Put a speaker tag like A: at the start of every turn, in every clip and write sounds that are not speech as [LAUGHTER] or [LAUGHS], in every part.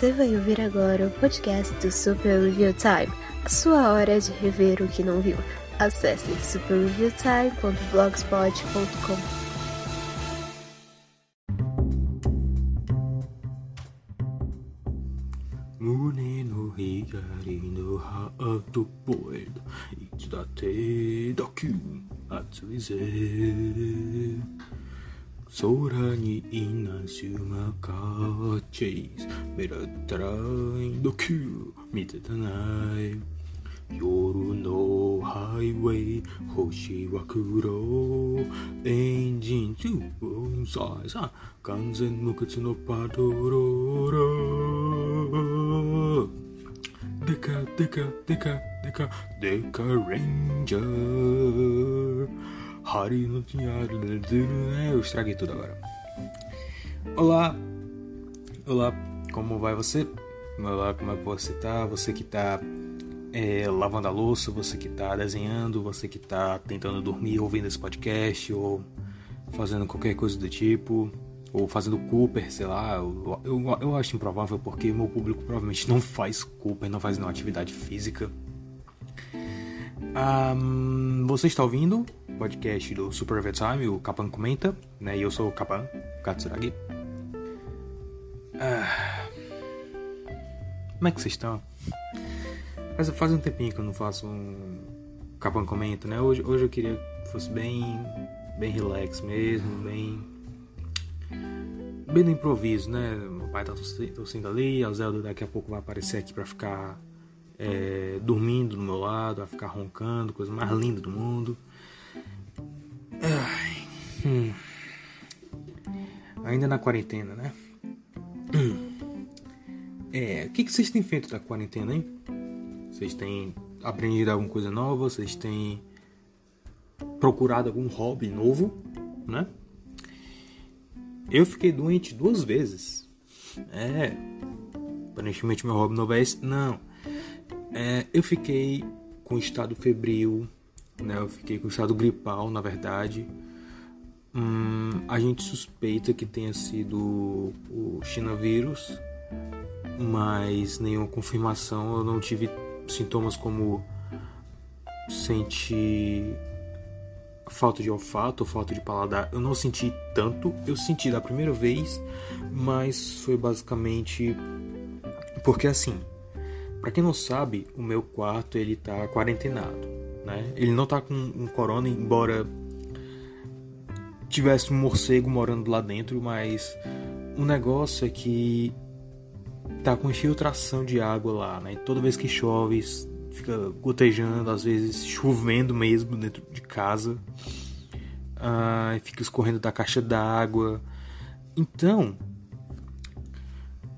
A: Você vai ouvir agora o podcast do Super Review Time, a sua hora de rever o que não viu. Acesse superreviewtime.blogspot.com.
B: Mune no higari no hato poed, itsudate doku atsuize. 空に稲妻かチェイス。目立ったらドキュー。見てたない。夜のハイウェイ星は黒。エンジン2分さえさ完全無欠のパトローラデカデカデカデカデカレンジャー。Hari no diário. Eu estraguei tudo agora. Olá! Olá, como vai você? Olá, como é que você tá? Você que tá é, lavando a louça, você que tá desenhando, você que tá tentando dormir ouvindo esse podcast, ou fazendo qualquer coisa do tipo, ou fazendo Cooper, sei lá. Eu, eu, eu acho improvável porque meu público provavelmente não faz Cooper, não faz nenhuma atividade física. Um, você está ouvindo o podcast do Super Overtime, o Kapan Comenta, né? E eu sou o Kapan, Katsuragi. Ah, como é que vocês estão? Faz, faz um tempinho que eu não faço um Kapan Comenta, né? Hoje, hoje eu queria que fosse bem, bem relax mesmo, bem bem no improviso, né? Meu pai tá tossindo ali, a Zelda daqui a pouco vai aparecer aqui para ficar é, dormindo do meu lado, a ficar roncando, coisa mais linda do mundo. Ai, hum. Ainda na quarentena, né? Hum. É, o que, que vocês têm feito da quarentena, hein? Vocês têm aprendido alguma coisa nova? Vocês têm procurado algum hobby novo, né? Eu fiquei doente duas vezes. É, aparentemente meu hobby novo é esse. Não, é, eu fiquei com estado febril, né? Eu fiquei com estado gripal, na verdade. Hum, a gente suspeita que tenha sido o chinavírus, mas nenhuma confirmação. Eu não tive sintomas como sentir falta de olfato, falta de paladar. Eu não senti tanto. Eu senti da primeira vez, mas foi basicamente porque assim para quem não sabe, o meu quarto ele tá quarentenado, né? Ele não tá com um corona, embora tivesse um morcego morando lá dentro, mas o negócio é que tá com infiltração de água lá, né? Toda vez que chove, fica gotejando, às vezes chovendo mesmo dentro de casa. Ah, fica escorrendo da caixa d'água. Então,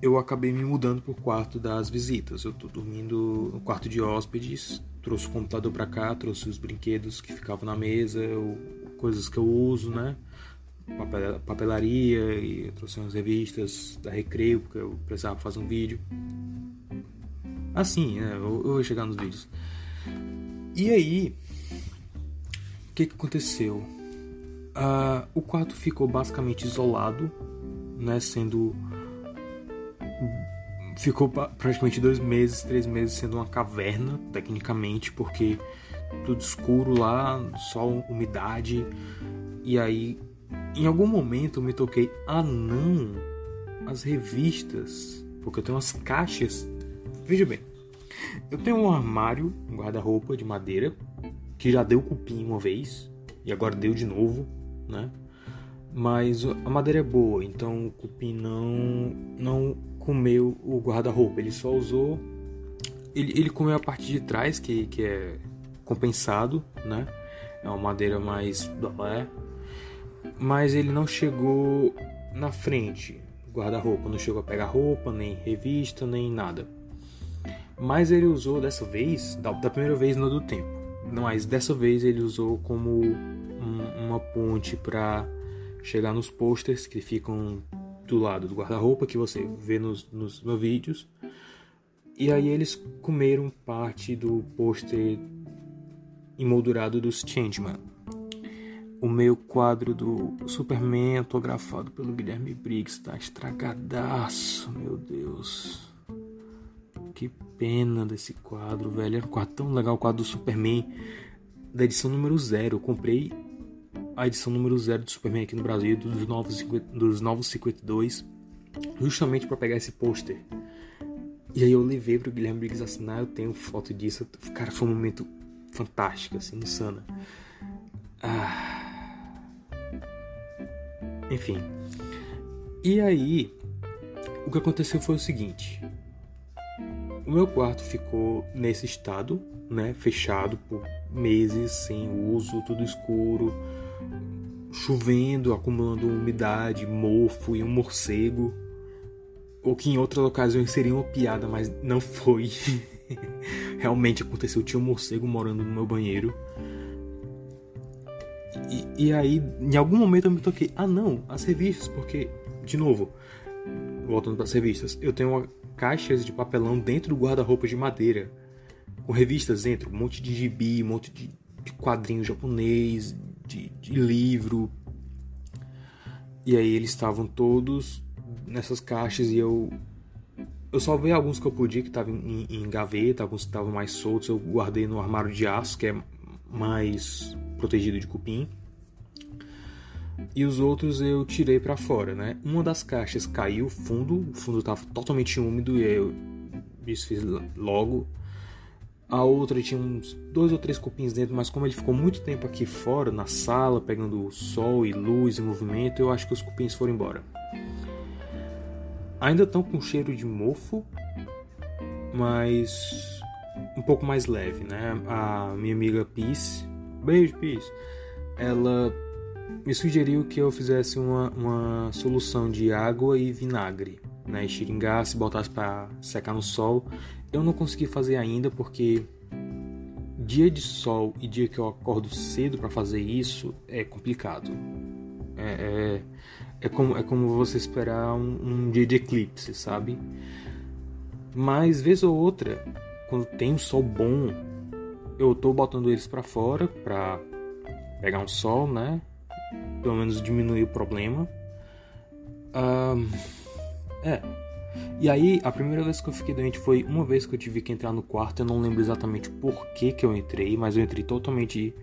B: eu acabei me mudando pro quarto das visitas. Eu tô dormindo no quarto de hóspedes, trouxe o computador para cá, trouxe os brinquedos que ficavam na mesa, coisas que eu uso, né? Papel, papelaria e trouxe umas revistas da Recreio, porque eu precisava fazer um vídeo. Assim, né? Eu, eu vou chegar nos vídeos. E aí, o que, que aconteceu? Uh, o quarto ficou basicamente isolado, né? Sendo ficou praticamente dois meses, três meses sendo uma caverna, tecnicamente, porque tudo escuro lá, só umidade. E aí, em algum momento eu me toquei, ah não, as revistas, porque eu tenho umas caixas. Veja bem, eu tenho um armário, um guarda-roupa de madeira, que já deu cupim uma vez, e agora deu de novo, né? Mas a madeira é boa, então o cupim não, não comeu o guarda-roupa, ele só usou. Ele, ele comeu a parte de trás, que, que é compensado, né? É uma madeira mais. Mas ele não chegou na frente, guarda-roupa. Não chegou a pegar roupa, nem revista, nem nada. Mas ele usou dessa vez, da, da primeira vez no do tempo. Mas dessa vez ele usou como um, uma ponte para chegar nos posters que ficam do lado do guarda-roupa que você vê nos, nos, nos vídeos. E aí eles comeram parte do pôster emoldurado dos Changeman. O meu quadro do Superman autografado pelo Guilherme Briggs está estragadaço, meu Deus. que pena desse quadro, velho. Era um quadro tão legal, o quadro do Superman da edição número zero. Eu comprei a edição número zero do Superman aqui no Brasil, dos novos, dos novos 52, justamente para pegar esse pôster. E aí eu levei pro Guilherme Briggs assinar, eu tenho foto disso. Cara, foi um momento fantástico, assim, insano. Ah. Enfim. E aí, o que aconteceu foi o seguinte: o meu quarto ficou nesse estado, né, fechado por meses sem uso, tudo escuro, chovendo, acumulando umidade, mofo e um morcego. O que em outras ocasiões seria uma piada, mas não foi. [LAUGHS] Realmente aconteceu, tinha um morcego morando no meu banheiro. E, e aí, em algum momento eu me toquei, ah não, as revistas, porque, de novo, voltando para as revistas, eu tenho uma, caixas de papelão dentro do guarda-roupa de madeira, com revistas dentro, um monte de gibi, um monte de, de quadrinho japonês, de, de livro. E aí eles estavam todos nessas caixas e eu eu salvei alguns que eu podia que estavam em, em, gaveta, alguns que estavam mais soltos, eu guardei no armário de aço, que é mais protegido de cupim e os outros eu tirei para fora, né? Uma das caixas caiu fundo, o fundo estava totalmente úmido e eu desfiz logo. A outra tinha uns dois ou três cupins dentro, mas como ele ficou muito tempo aqui fora, na sala, pegando sol e luz e movimento, eu acho que os cupins foram embora. Ainda estão com cheiro de mofo, mas um pouco mais leve, né? A minha amiga Peace, beijo Peace, ela me sugeriu que eu fizesse uma, uma solução de água e vinagre, né? Xiringasse, botasse para secar no sol. Eu não consegui fazer ainda porque dia de sol e dia que eu acordo cedo para fazer isso é complicado. É, é, é, como, é como você esperar um, um dia de eclipse, sabe? Mas vez ou outra, quando tem um sol bom, eu tô botando eles para fora para pegar um sol, né? pelo menos diminuir o problema. é. E aí, a primeira vez que eu fiquei doente foi uma vez que eu tive que entrar no quarto. Eu não lembro exatamente por que, que eu entrei, mas eu entrei totalmente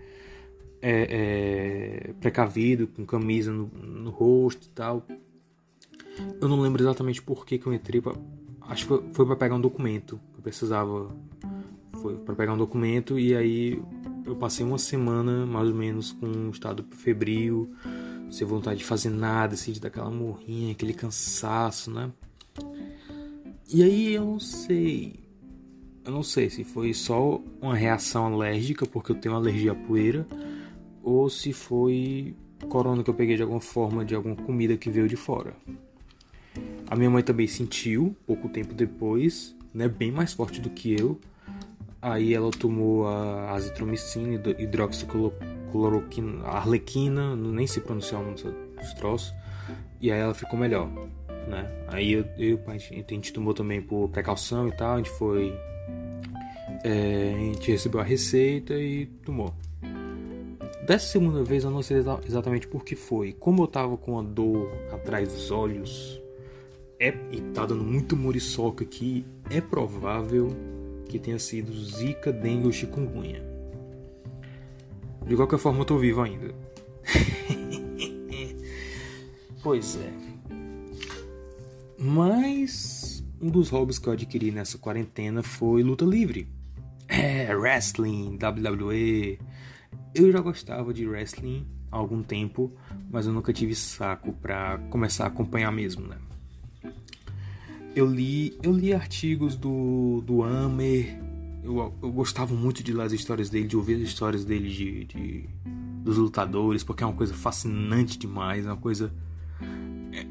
B: é, é, precavido, com camisa no, no, rosto e tal. Eu não lembro exatamente por que, que eu entrei. Pra, acho que foi, foi para pegar um documento. Eu precisava. Foi para pegar um documento e aí eu passei uma semana mais ou menos com um estado febril, sem vontade de fazer nada, assim, de dar aquela morrinha, aquele cansaço, né? E aí eu não sei. Eu não sei se foi só uma reação alérgica, porque eu tenho alergia à poeira, ou se foi corona que eu peguei de alguma forma, de alguma comida que veio de fora. A minha mãe também sentiu, pouco tempo depois, né, bem mais forte do que eu, Aí ela tomou a azitromicina, hidroxicloroquina, arlequina, nem se pronunciar o nome dos troços. E aí ela ficou melhor, né? Aí eu, eu a, gente, tomou também por precaução e tal, a gente foi... É, a gente recebeu a receita e tomou. Dessa segunda vez eu não sei exatamente por que foi. Como eu tava com a dor atrás dos olhos é, e tá dando muito muriçoca aqui, é provável que tenha sido Zika, dengue ou chikungunya. De qualquer forma, eu tô vivo ainda. [LAUGHS] pois é. Mas um dos hobbies que eu adquiri nessa quarentena foi luta livre. É, wrestling, WWE. Eu já gostava de wrestling há algum tempo, mas eu nunca tive saco para começar a acompanhar mesmo, né? eu li, eu li artigos do, do Amer. Eu, eu gostava muito de ler as histórias dele, de ouvir as histórias dele de, de dos lutadores, porque é uma coisa fascinante demais, é uma coisa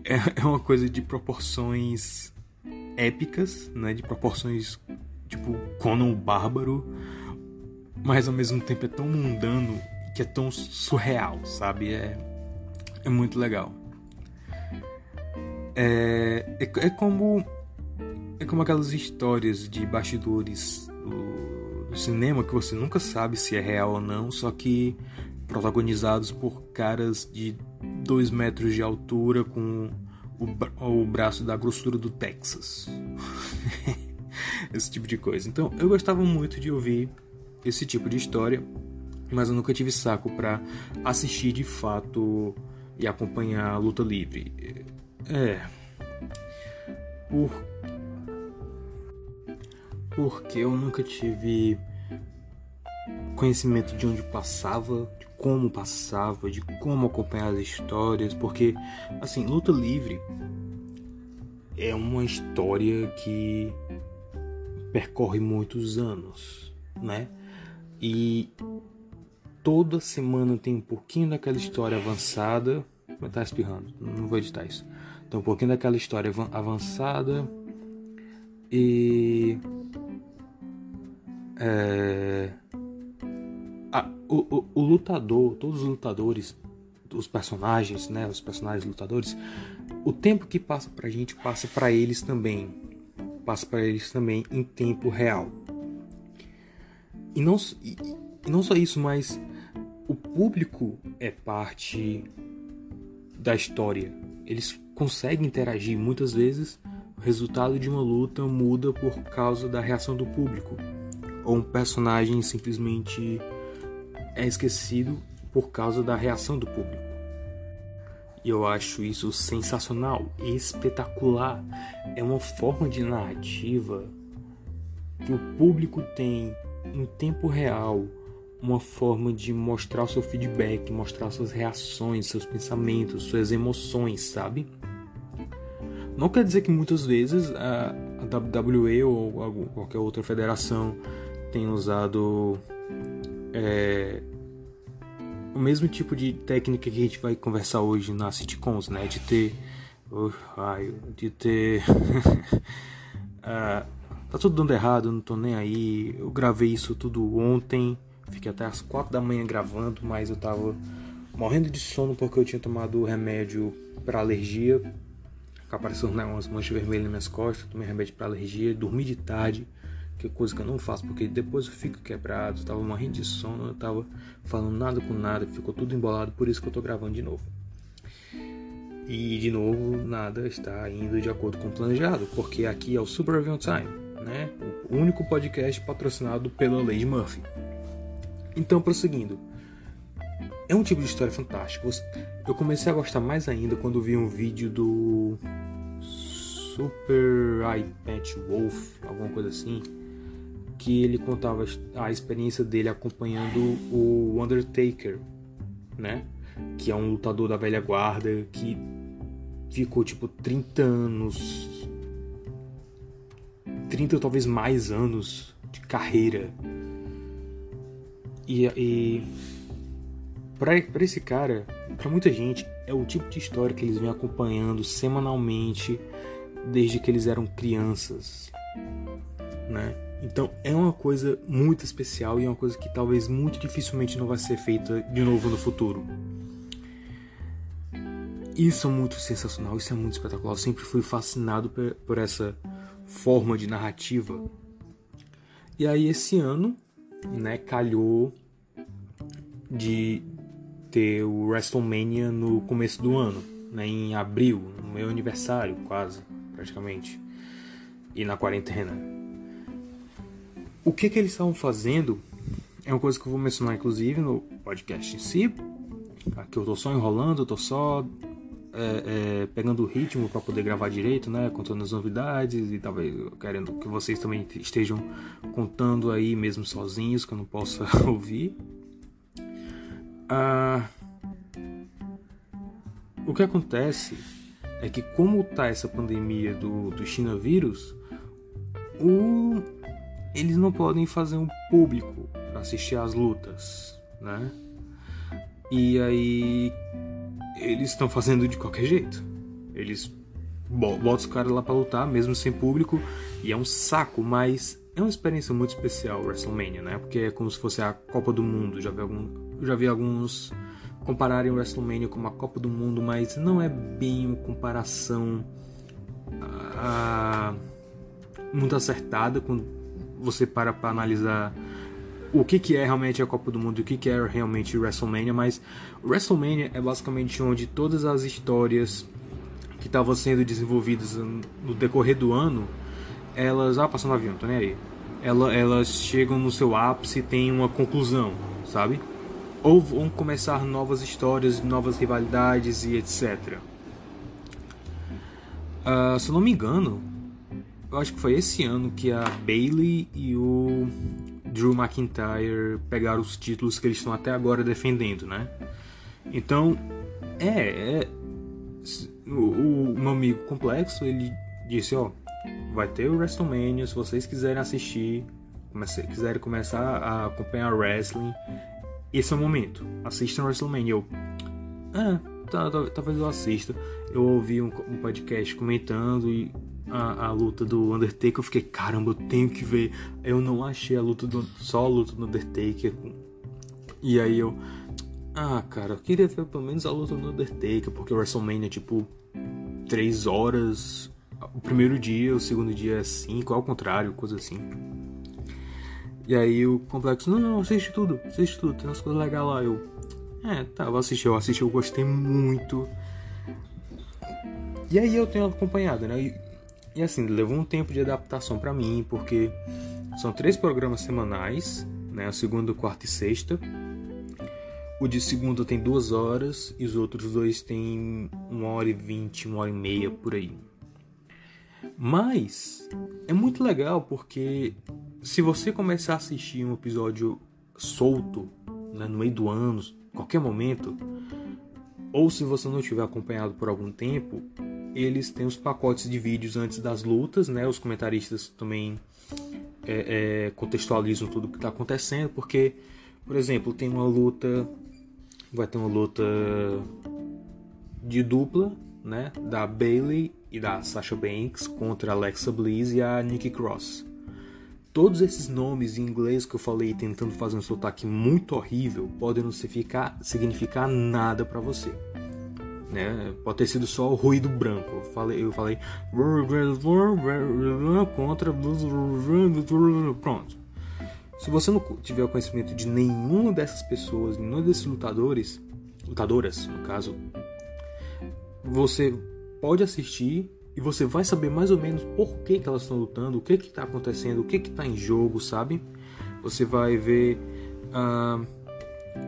B: é, é uma coisa de proporções épicas, né? De proporções tipo Conan o Bárbaro, mas ao mesmo tempo é tão mundano que é tão surreal, sabe? É, é muito legal. É, é, é, como é como aquelas histórias de bastidores do, do, cinema que você nunca sabe se é real ou não, só que protagonizados por caras de dois metros de altura com o, o braço da grossura do Texas. [LAUGHS] esse tipo de coisa. Então, eu gostava muito de ouvir esse tipo de história, mas eu nunca tive saco para assistir de fato e acompanhar a luta livre. É. Por porque eu nunca tive conhecimento de onde passava, como passava, de como acompanhar as histórias, porque assim, luta livre é uma história que percorre muitos anos, né? E toda semana tem um pouquinho daquela história avançada. Vai tá espirrando, não vou editar isso. Tem um pouquinho daquela história avançada e é, o, o, o, lutador, todos os lutadores, os personagens, né, os personagens lutadores, o tempo que passa pra gente passa para eles também, passa para eles também em tempo real. E não, e, e não só isso, mas o público é parte da história. Eles conseguem interagir muitas vezes. O resultado de uma luta muda por causa da reação do público ou um personagem simplesmente é esquecido por causa da reação do público. E eu acho isso sensacional, espetacular. É uma forma de narrativa que o público tem em tempo real, uma forma de mostrar o seu feedback, mostrar suas reações, seus pensamentos, suas emoções, sabe? Não quer dizer que muitas vezes a WWE ou qualquer outra federação tem usado é, o mesmo tipo de técnica que a gente vai conversar hoje nas sitcoms, né? De ter. Uh, ai, de ter. uh, [LAUGHS] tá tudo dando errado, não tô nem aí. Eu gravei isso tudo ontem, fiquei até as 4 da manhã gravando, mas eu tava morrendo de sono porque eu tinha tomado remédio para alergia. Apareceu né, umas manchas vermelhas nas minhas costas, tomei remédio para alergia, dormi de tarde que coisa que eu não faço, porque depois eu fico quebrado, tava morrendo de sono, eu tava falando nada com nada, ficou tudo embolado, por isso que eu tô gravando de novo. E de novo, nada está indo de acordo com o planejado, porque aqui é o Super Review Time, né? O único podcast patrocinado pela Lady Murphy. Então, prosseguindo. É um tipo de história fantástica. Eu comecei a gostar mais ainda quando vi um vídeo do Super Patch Wolf, alguma coisa assim, que ele contava a experiência dele acompanhando o Undertaker, né? Que é um lutador da velha guarda que ficou tipo 30 anos 30 ou talvez mais anos de carreira. E, e para esse cara, para muita gente, é o tipo de história que eles vêm acompanhando semanalmente desde que eles eram crianças, né? Então é uma coisa muito especial e é uma coisa que talvez muito dificilmente não vai ser feita de novo no futuro. Isso é muito sensacional, isso é muito espetacular. Eu sempre fui fascinado por, essa forma de narrativa. E aí esse ano, né, calhou de ter o WrestleMania no começo do ano, né, em abril, no meu aniversário, quase, praticamente. E na quarentena. O que, que eles estavam fazendo é uma coisa que eu vou mencionar inclusive no podcast em si. Aqui eu tô só enrolando, eu tô só é, é, pegando o ritmo para poder gravar direito, né? Contando as novidades e talvez querendo que vocês também estejam contando aí mesmo sozinhos, que eu não possa [LAUGHS] ouvir. Ah, o que acontece é que como tá essa pandemia do, do China vírus, o eles não podem fazer um público para assistir às lutas, né? E aí eles estão fazendo de qualquer jeito. Eles botam os caras lá para lutar, mesmo sem público, e é um saco, mas é uma experiência muito especial WrestleMania, né? Porque é como se fosse a Copa do Mundo. Já vi, algum, já vi alguns compararem o WrestleMania com uma Copa do Mundo, mas não é bem uma comparação ah, muito acertada com você para para analisar o que, que é realmente a Copa do Mundo e o que, que é realmente WrestleMania, mas WrestleMania é basicamente onde todas as histórias que estavam sendo desenvolvidas no decorrer do ano elas. Ah, passando no avião, tô nem aí. Ela, elas chegam no seu ápice e tem uma conclusão, sabe? Ou vão começar novas histórias, novas rivalidades e etc. Uh, se eu não me engano, eu acho que foi esse ano que a Bailey e o Drew McIntyre pegaram os títulos que eles estão até agora defendendo, né? Então, é, é o, o, meu amigo complexo ele disse, ó, vai ter o WrestleMania, se vocês quiserem assistir, comece, quiserem começar a acompanhar wrestling, esse é o momento. Assistam WrestleMania. Eu, ah, talvez eu assista. Eu ouvi um, um podcast comentando e a, a, luta do Undertaker, eu fiquei, caramba, eu tenho que ver. Eu não achei a luta do. só a luta do Undertaker. E aí eu. Ah, cara, eu queria ver pelo menos a luta do Undertaker, porque o WrestleMania é tipo 3 horas. O primeiro dia, o segundo dia é 5, ao contrário, coisa assim. E aí o complexo, não, não, assiste tudo, assiste tudo, tem umas coisas legais lá. Eu, é, tá, vou assistir, eu assisti, eu gostei muito. E aí eu tenho acompanhado, né? E, e assim, levou um tempo de adaptação para mim, porque são três programas semanais, né? O segundo, quarto e sexta. O de segundo tem duas horas e os outros dois tem uma hora e vinte, uma hora e meia por aí. Mas é muito legal porque se você começar a assistir um episódio solto, né, no meio do ano, qualquer momento, ou se você não tiver acompanhado por algum tempo, eles têm os pacotes de vídeos antes das lutas, né? Os comentaristas também é, é, contextualizam tudo o que está acontecendo, porque, por exemplo, tem uma luta, vai ter uma luta de dupla, né? Da Bailey e da Sasha Banks contra Alexa Bliss e a Nikki Cross. Todos esses nomes em inglês que eu falei tentando fazer um sotaque muito horrível podem não significar nada para você. Né? Pode ter sido só o ruído branco. Eu falei, eu falei contra pronto. Se você não tiver conhecimento de nenhuma dessas pessoas, nenhum desses lutadores, lutadoras, no caso, você pode assistir e você vai saber mais ou menos por que, que elas estão lutando, o que está acontecendo, o que está em jogo, sabe? Você vai ver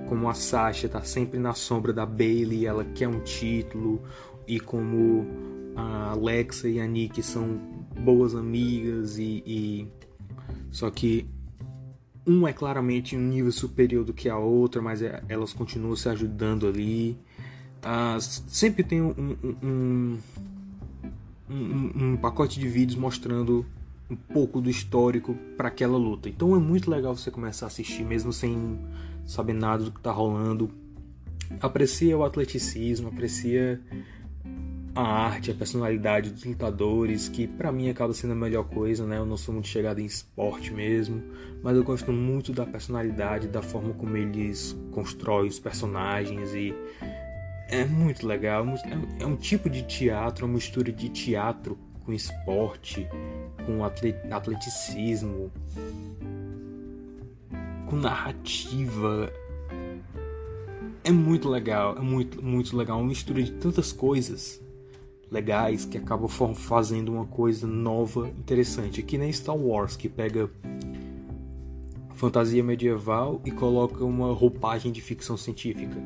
B: como a Sasha está sempre na sombra da Bailey, ela quer um título, e como a Alexa e a Nick são boas amigas e, e... só que um é claramente um nível superior do que a outra, mas é, elas continuam se ajudando ali. Uh, sempre tem um, um, um um, um pacote de vídeos mostrando um pouco do histórico para aquela luta. Então é muito legal você começar a assistir mesmo sem saber nada do que está rolando. Aprecia o atleticismo, aprecia a arte, a personalidade dos lutadores, que para mim acaba sendo a melhor coisa, né? Eu não sou muito chegado em esporte mesmo, mas eu gosto muito da personalidade, da forma como eles constroem os personagens e é muito legal. É, é um tipo de teatro, uma mistura de teatro com esporte, com atleticismo, com narrativa. É muito legal, é muito, muito legal. Uma mistura de tantas coisas legais que acabam fazendo uma coisa nova, interessante. Que nem Star Wars, que pega fantasia medieval e coloca uma roupagem de ficção científica.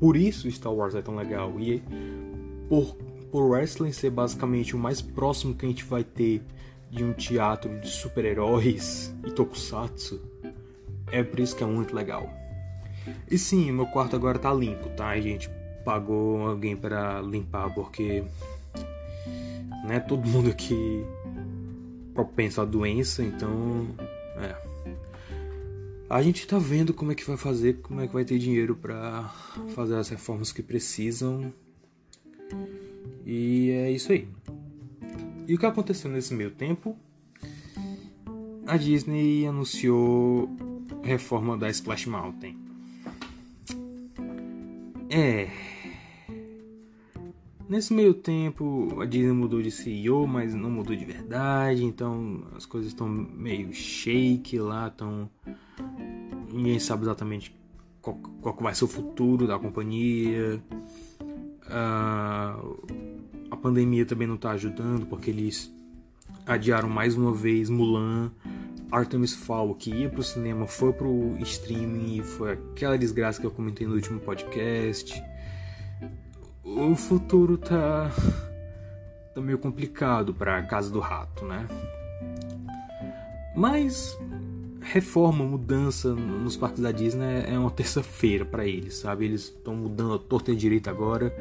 B: Por isso Star Wars é tão legal. E por, por wrestling ser basicamente o mais próximo que a gente vai ter de um teatro de super-heróis e tokusatsu, é por isso que é muito legal. E sim, meu quarto agora tá limpo, tá? A gente pagou alguém para limpar porque né, todo mundo aqui propenso à doença, então é a gente está vendo como é que vai fazer, como é que vai ter dinheiro para fazer as reformas que precisam. E é isso aí. E o que aconteceu nesse meio tempo? A Disney anunciou reforma da Splash Mountain. É. Nesse meio tempo, a Disney mudou de CEO, mas não mudou de verdade, então as coisas estão meio shake lá, estão ninguém sabe exatamente qual, qual vai ser o futuro da companhia. Uh, a pandemia também não está ajudando porque eles adiaram mais uma vez Mulan, Artemis Fowl, que ia pro cinema, foi pro streaming foi aquela desgraça que eu comentei no último podcast. O futuro tá, tá meio complicado pra Casa do Rato, né? Mas reforma, mudança nos parques da Disney é uma terça-feira para eles, sabe? Eles estão mudando a torta e direita agora.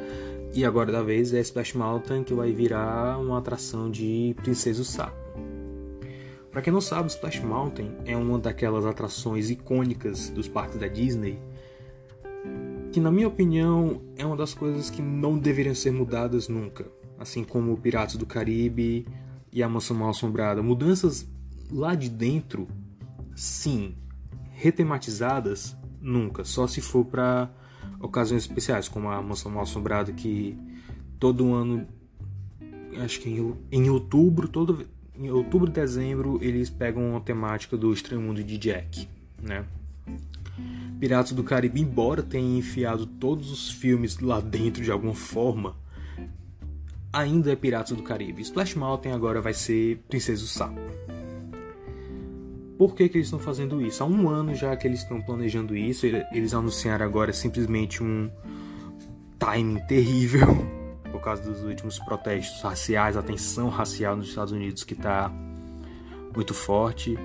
B: E agora da vez é Splash Mountain que vai virar uma atração de Princesa Sapo. Para quem não sabe, Splash Mountain é uma daquelas atrações icônicas dos parques da Disney que na minha opinião é uma das coisas que não deveriam ser mudadas nunca, assim como Piratas do Caribe e a Mansão Mal Assombrada. Mudanças lá de dentro, sim. Retematizadas, nunca. Só se for para ocasiões especiais, como a Mansão Mal Assombrada, que todo ano, acho que em, em outubro, todo, em outubro e dezembro, eles pegam a temática do Estranho Mundo de Jack, né? Piratas do Caribe, embora tenha enfiado todos os filmes lá dentro de alguma forma, ainda é Piratas do Caribe. Splash Mountain agora vai ser Princesa do Sapo. Por que, que eles estão fazendo isso? Há um ano já que eles estão planejando isso, eles anunciaram agora simplesmente um timing terrível [LAUGHS] por causa dos últimos protestos raciais, a tensão racial nos Estados Unidos que está muito forte.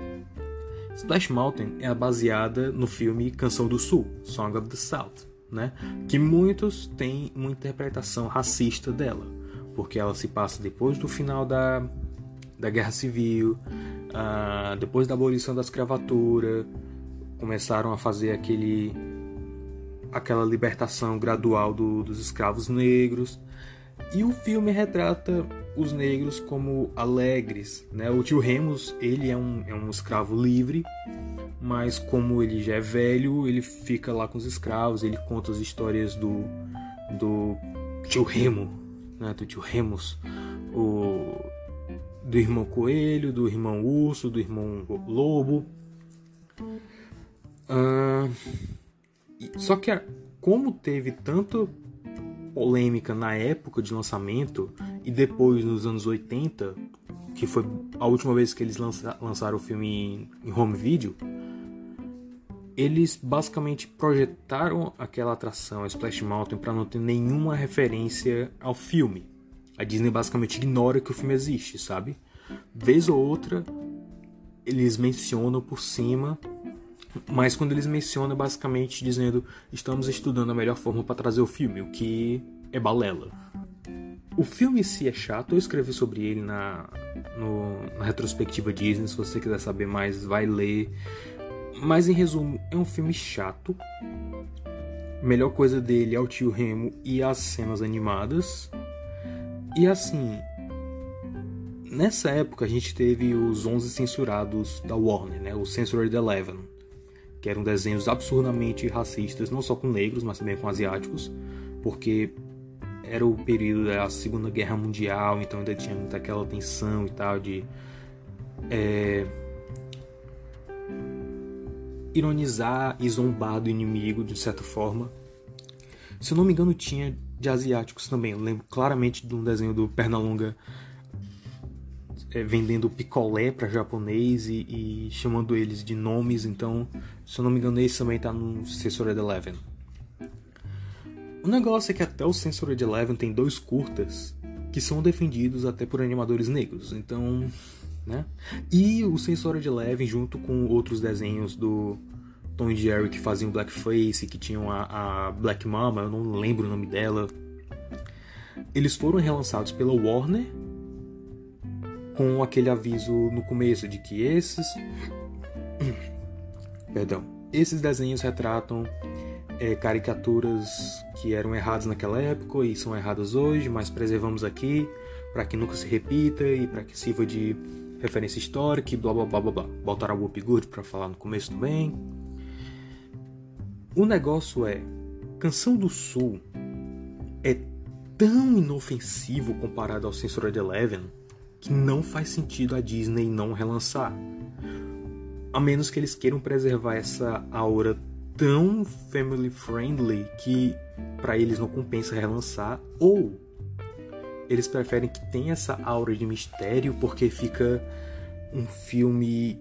B: Splash Mountain é baseada no filme Canção do Sul, Song of the South, né? que muitos têm uma interpretação racista dela, porque ela se passa depois do final da, da Guerra Civil, ah, depois da abolição da escravatura, começaram a fazer aquele aquela libertação gradual do, dos escravos negros. E o filme retrata os negros como alegres, né? O tio Remus, ele é um, é um escravo livre, mas como ele já é velho, ele fica lá com os escravos, ele conta as histórias do, do tio Remo, né? Do tio Remus, o, do irmão coelho, do irmão urso, do irmão lobo. Uh, só que como teve tanto polêmica na época de lançamento e depois nos anos 80, que foi a última vez que eles lança, lançaram o filme em, em home video, eles basicamente projetaram aquela atração, Splash Mountain, para não ter nenhuma referência ao filme. A Disney basicamente ignora que o filme existe, sabe? Vez ou outra, eles mencionam por cima, mas quando eles mencionam, basicamente dizendo estamos estudando a melhor forma para trazer o filme, o que é balela. O filme em si é chato, eu escrevi sobre ele na, no, na retrospectiva Disney, se você quiser saber mais, vai ler. Mas em resumo, é um filme chato. A melhor coisa dele é o tio Remo e as cenas animadas. E assim, nessa época a gente teve os 11 censurados da Warner, né? O Censored Eleven, que eram desenhos absurdamente racistas, não só com negros, mas também com asiáticos, porque era o período da Segunda Guerra Mundial, então ainda tinha muita aquela tensão e tal de é, ironizar e zombar do inimigo de certa forma. Se eu não me engano, tinha de asiáticos também. Eu lembro claramente de um desenho do Pernalonga é, vendendo picolé para japonês e, e, chamando eles de nomes. Então, se eu não me engano, esse também está no Censored Eleven. O negócio é que até o Censored Eleven tem dois curtas que são defendidos até por animadores negros. Então, né? E o Censored Eleven junto com outros desenhos do Tom e Jerry que faziam blackface, que tinham a, a Black Mama, eu não lembro o nome dela. Eles foram relançados pela Warner com aquele aviso no começo de que esses [COUGHS] perdão, esses desenhos retratam é, caricaturas que eram erradas naquela época e são erradas hoje, mas preservamos aqui para que nunca se repita e para que sirva de referência histórica e blá blá blá blá blá. Botaram a Whoopi Good para falar no começo também. O negócio é, Canção do Sul é tão inofensivo comparado ao Censored Eleven que não faz sentido a Disney não relançar. A menos que eles queiram preservar essa aura tão family friendly que para eles não compensa relançar ou eles preferem que tenha essa aura de mistério porque fica um filme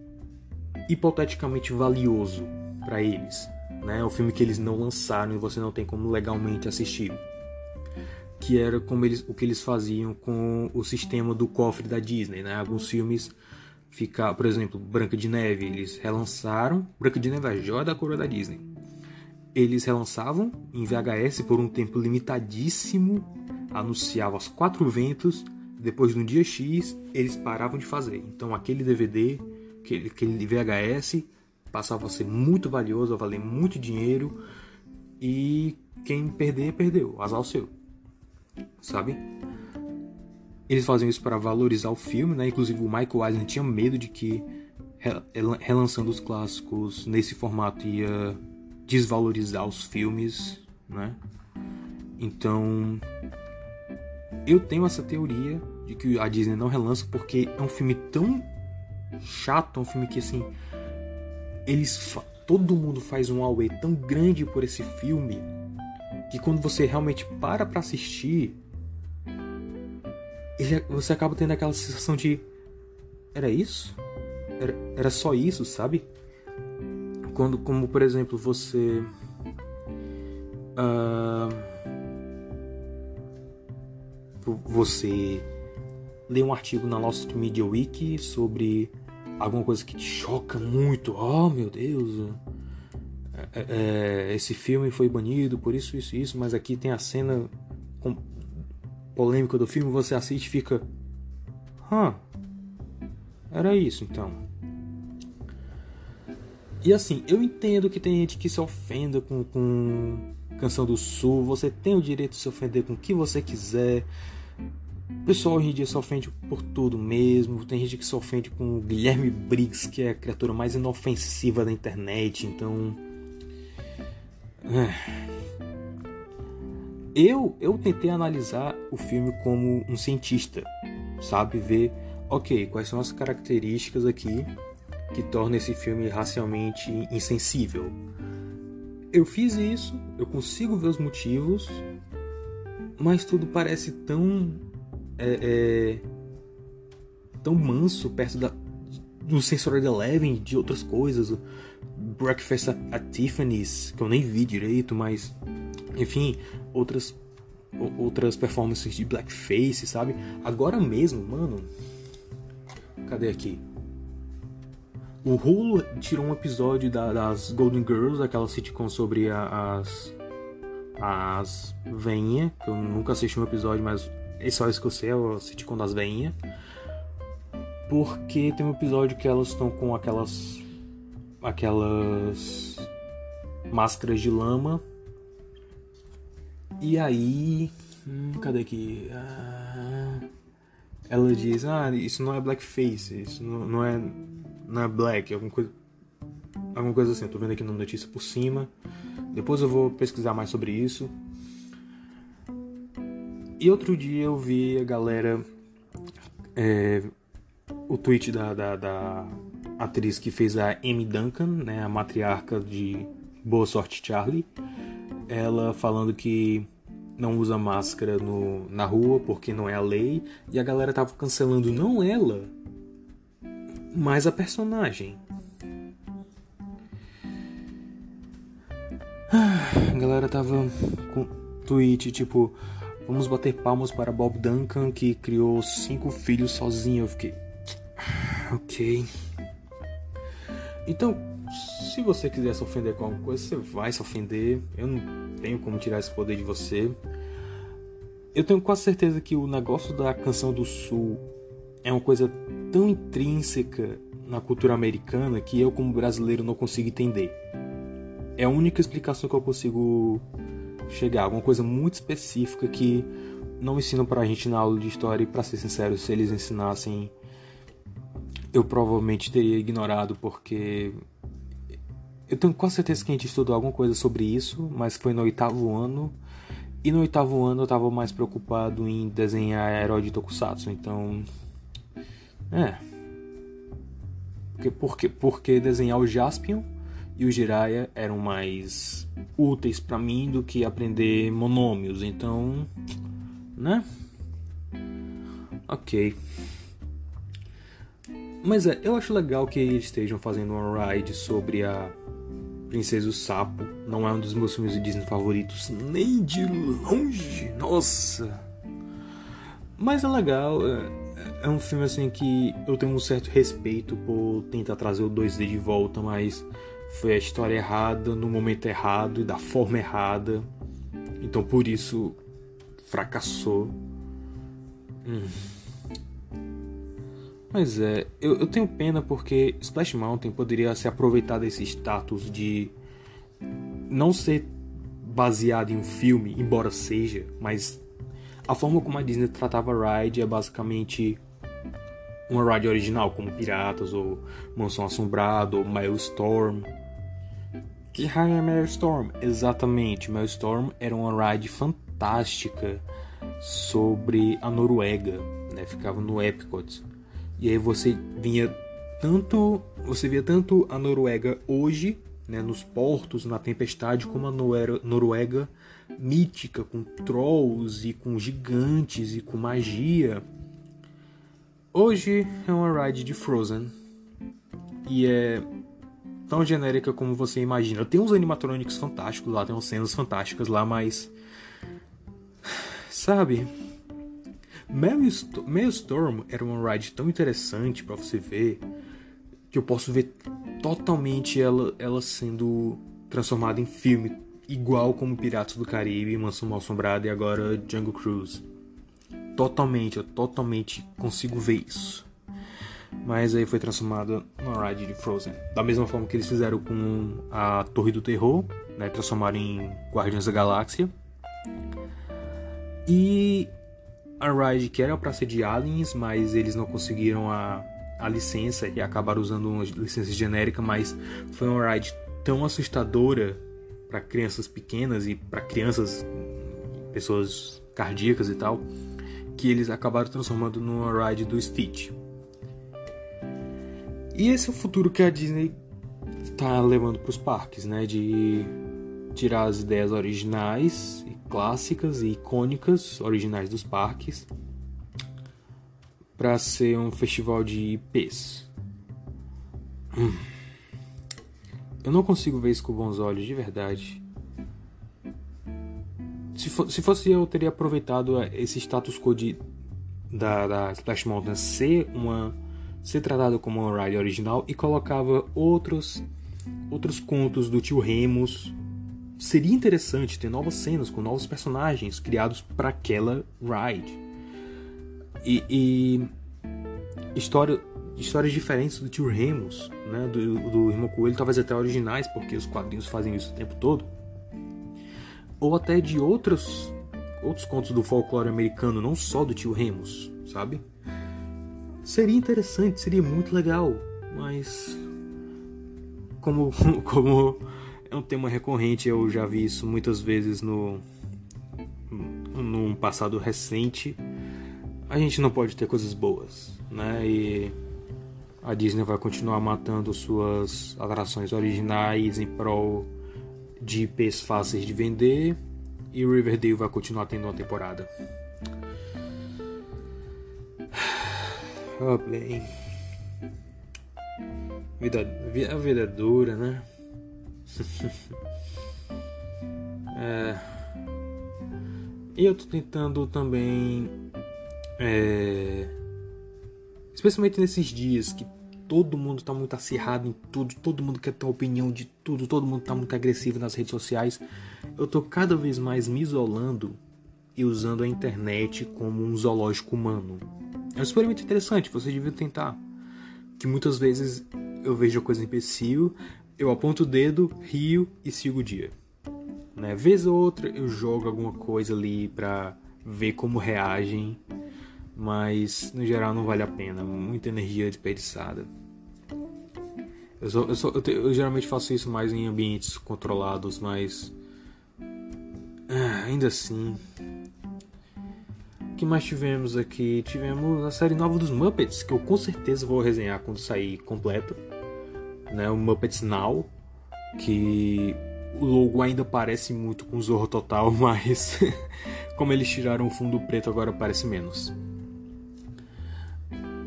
B: hipoteticamente valioso para eles, né? O filme que eles não lançaram e você não tem como legalmente assistir. Que era como eles, o que eles faziam com o sistema do cofre da Disney, né? Alguns filmes ficar, por exemplo, Branca de Neve, eles relançaram Branca de Neve é a joia da coroa da Disney. Eles relançavam em VHS por um tempo limitadíssimo, anunciavam aos quatro ventos, depois no dia X eles paravam de fazer. Então aquele DVD, aquele, aquele VHS passava a ser muito valioso, a valer muito dinheiro e quem perder, perdeu, azar o seu. Sabe? Eles faziam isso para valorizar o filme, né? Inclusive o Michael Eisner tinha medo de que relançando os clássicos nesse formato ia desvalorizar os filmes, né? Então, eu tenho essa teoria de que a Disney não relança porque é um filme tão chato, é um filme que assim, eles todo mundo faz um away tão grande por esse filme que quando você realmente para para assistir, você acaba tendo aquela sensação de era isso? Era, era só isso, sabe? Quando, como por exemplo, você. Uh, você lê um artigo na Lost Media Wiki sobre alguma coisa que te choca muito. Oh meu Deus! É, é, é esse filme foi banido por isso, isso, isso, mas aqui tem a cena com, polêmica do filme, você assiste e fica. Hã? Era isso então. E assim, eu entendo que tem gente que se ofenda com, com Canção do Sul, você tem o direito de se ofender com o que você quiser. O pessoal hoje em dia se ofende por tudo mesmo. Tem gente que se ofende com o Guilherme Briggs, que é a criatura mais inofensiva da internet. Então. É. Eu, eu tentei analisar o filme como um cientista, sabe? Ver, ok, quais são as características aqui que torna esse filme racialmente insensível. Eu fiz isso, eu consigo ver os motivos, mas tudo parece tão. É, é, tão manso perto da, do Sensory Eleven, de outras coisas. Breakfast at, at Tiffany's, que eu nem vi direito, mas. Enfim, outras outras performances de blackface, sabe? Agora mesmo, mano. Cadê aqui? O Hulu tirou um episódio da, das Golden Girls, aquela sitcom sobre a, as. As veinhas, que eu nunca assisti um episódio, mas é só isso que eu sei, é o sitcom das veinhas. Porque tem um episódio que elas estão com aquelas. aquelas. máscaras de lama. E aí. Hum, cadê aqui? Ah, ela diz: Ah, isso não é blackface, isso não, não é na Black, alguma coisa, alguma coisa assim. Eu tô vendo aqui na notícia por cima. Depois eu vou pesquisar mais sobre isso. E outro dia eu vi a galera. É, o tweet da, da, da, atriz que fez a Amy Duncan, né, a matriarca de Boa Sorte Charlie. Ela falando que não usa máscara no, na rua porque não é a lei. E a galera tava cancelando não ela, mais a personagem. A galera tava com tweet tipo: Vamos bater palmas para Bob Duncan que criou cinco filhos sozinho. Eu fiquei. [SIGHS] Ok. Então, se você quiser se ofender com alguma coisa, você vai se ofender. Eu não tenho como tirar esse poder de você. Eu tenho quase certeza que o negócio da canção do Sul é uma coisa tão intrínseca na cultura americana que eu, como brasileiro, não consigo entender. É a única explicação que eu consigo chegar, alguma coisa muito específica que não ensinam pra gente na aula de história e, pra ser sincero, se eles ensinassem, eu provavelmente teria ignorado porque eu tenho quase certeza que a gente estudou alguma coisa sobre isso, mas foi no oitavo ano. E no oitavo ano eu estava mais preocupado em desenhar herói de Tokusatsu, então é. Porque, porque, porque desenhar o Jaspion e o Jiraiya eram mais úteis para mim do que aprender monômios. Então, né? Ok. Mas é, eu acho legal que eles estejam fazendo uma ride sobre a Princesa e o Sapo. Não é um dos meus filmes de Disney favoritos, nem de longe. Nossa! Mas é legal. É, é um filme assim que eu tenho um certo respeito por tentar trazer o 2D de volta, mas foi a história errada, no momento errado e da forma errada. Então por isso fracassou. Hum. Mas é, eu, eu tenho pena porque Splash Mountain poderia se aproveitar desse status de não ser baseado em um filme, embora seja, mas a forma como a Disney tratava Ride é basicamente uma ride original, como Piratas, ou Mansão Assombrada, ou Milestorm. Que raio é Milestorm? Exatamente, Milestorm era uma ride fantástica sobre a Noruega, né? Ficava no Epcot. E aí você vinha tanto, você via tanto a Noruega hoje, né, nos portos, na tempestade, como a Noruega mítica, com trolls e com gigantes e com magia. Hoje é uma ride de Frozen e é tão genérica como você imagina. Tem uns animatronics fantásticos lá, tem umas cenas fantásticas lá, mas sabe, Maelstrom era uma ride tão interessante para você ver que eu posso ver totalmente ela, ela sendo transformada em filme, igual como Piratas do Caribe, Mansão Mal Assombrada e agora Jungle Cruise. Totalmente, eu totalmente consigo ver isso. Mas aí foi transformada no ride de Frozen. Da mesma forma que eles fizeram com a Torre do Terror, né? Transformaram em Guardiões da Galáxia. E a ride que era para ser de Aliens, mas eles não conseguiram a, a licença e acabaram usando uma licença genérica, mas foi uma ride tão assustadora para crianças pequenas e para crianças, pessoas cardíacas e tal, que eles acabaram transformando numa ride do Stitch. E esse é o futuro que a Disney está levando para os parques, né? De tirar as ideias originais, clássicas e icônicas originais dos parques para ser um festival de IPs. Eu não consigo ver isso com bons olhos, de verdade. Se, for, se fosse eu, teria aproveitado esse status quo de, da, da Splash Mountain ser uma ser tratado como uma ride original e colocava outros outros contos do tio Remus. Seria interessante ter novas cenas com novos personagens criados para aquela ride. E, e história, histórias diferentes do tio Remus, né, do, do irmão Coelho, talvez até originais, porque os quadrinhos fazem isso o tempo todo ou até de outros outros contos do folclore americano, não só do tio Remus, sabe? Seria interessante, seria muito legal, mas como [LAUGHS] como é um tema recorrente, eu já vi isso muitas vezes no num passado recente. A gente não pode ter coisas boas, né? E a Disney vai continuar matando suas atrações originais em prol de IPs fáceis de vender e Riverdale vai continuar tendo uma temporada. Oh, bem. Vida, a vida é dura, né? [LAUGHS] é. E eu tô tentando também. É, especialmente nesses dias que todo mundo está muito acirrado em tudo, todo mundo quer ter opinião de tudo, todo mundo está muito agressivo nas redes sociais. Eu estou cada vez mais me isolando e usando a internet como um zoológico humano. É um experimento interessante, você devia tentar. Que muitas vezes eu vejo a coisa imbecil, eu aponto o dedo, rio e sigo o dia. Né? Vez ou outra eu jogo alguma coisa ali pra ver como reagem mas no geral não vale a pena, muita energia desperdiçada. Eu, eu, eu, te, eu, geralmente faço isso mais em ambientes controlados, mas ah, ainda assim. Que mais tivemos aqui? Tivemos a série nova dos Muppets, que eu com certeza vou resenhar quando sair completo. Né? O Muppets Now, que o logo ainda parece muito com o Zorro Total, [LAUGHS] mas [LAUGHS] como eles tiraram o fundo preto agora parece menos.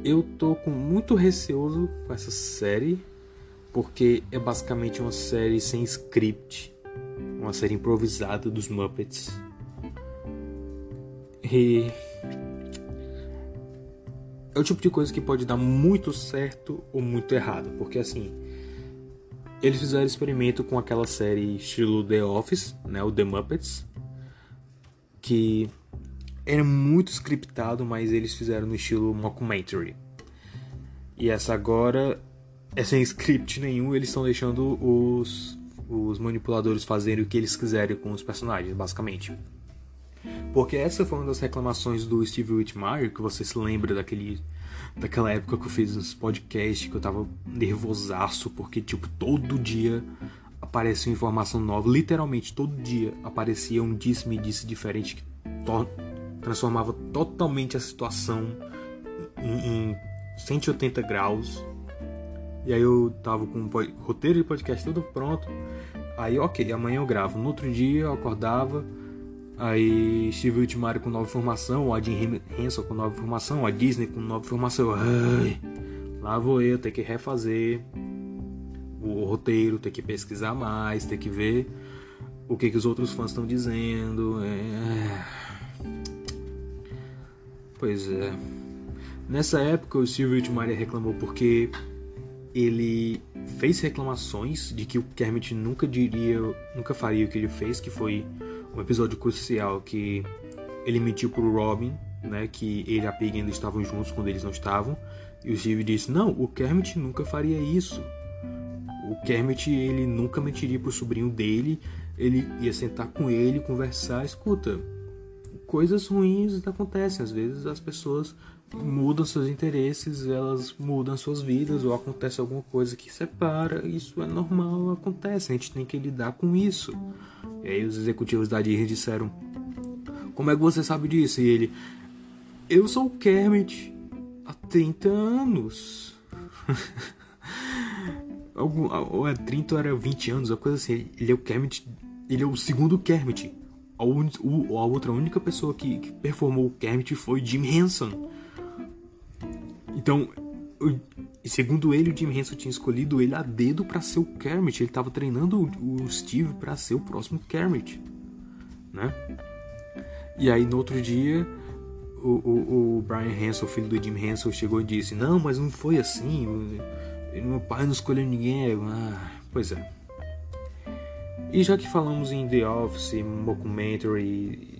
B: eu tô com muito receoso com essa série, porque é basicamente uma série sem script, uma série improvisada dos Muppets. E é o tipo de coisa que pode dar muito certo ou muito errado, porque assim, eles fizeram experimento com aquela série estilo The Office, né, o The Muppets, que era muito scriptado, mas eles fizeram no estilo mockumentary. E essa agora é sem script nenhum, eles estão deixando os os manipuladores fazerem o que eles quiserem com os personagens, basicamente. Porque essa foi uma das reclamações do Steve Whitmire, que você se lembra daquele daquela época que eu fiz uns podcasts que eu tava nervosaço, porque tipo, todo dia aparecia informação nova, literalmente todo dia aparecia um disse-me disse diferente que to transformava totalmente a situação em, em 180 graus. E aí eu tava com o roteiro de podcast todo pronto. Aí, ok, amanhã eu gravo. No outro dia eu acordava, Aí Steve Whitmire com nova informação, a Jim Henson com nova informação, a Disney com nova informação. Ai, lá vou eu ter que refazer o roteiro, ter que pesquisar mais, ter que ver o que, que os outros fãs estão dizendo. É... Pois é. Nessa época o Steve Whitmire reclamou porque ele fez reclamações de que o Kermit nunca diria, nunca faria o que ele fez, que foi um episódio crucial que ele mentiu pro Robin, né, que ele e a Pig ainda estavam juntos quando eles não estavam, e o Steve disse: "Não, o Kermit nunca faria isso. O Kermit ele nunca mentiria pro sobrinho dele, ele ia sentar com ele, conversar, escuta, coisas ruins acontecem, às vezes as pessoas mudam seus interesses, elas mudam suas vidas ou acontece alguma coisa que separa, isso é normal, acontece, a gente tem que lidar com isso. E aí os executivos da Disney disseram: Como é que você sabe disso? E ele: Eu sou o Kermit há 30 anos. [LAUGHS] Algum, ou é 30 ou era 20 anos, uma coisa assim. Ele é o Kermit, ele é o segundo Kermit. A, un, a outra única pessoa que, que performou o Kermit foi Jim Henson. Então, segundo ele, o Jim Henson tinha escolhido ele a dedo para ser o Kermit. Ele estava treinando o Steve para ser o próximo Kermit, né? E aí no outro dia, o, o, o Brian Henson, filho do Jim Henson, chegou e disse: Não, mas não foi assim. Meu pai não escolheu ninguém. Ah, pois é. E já que falamos em The Office, Mockumentary,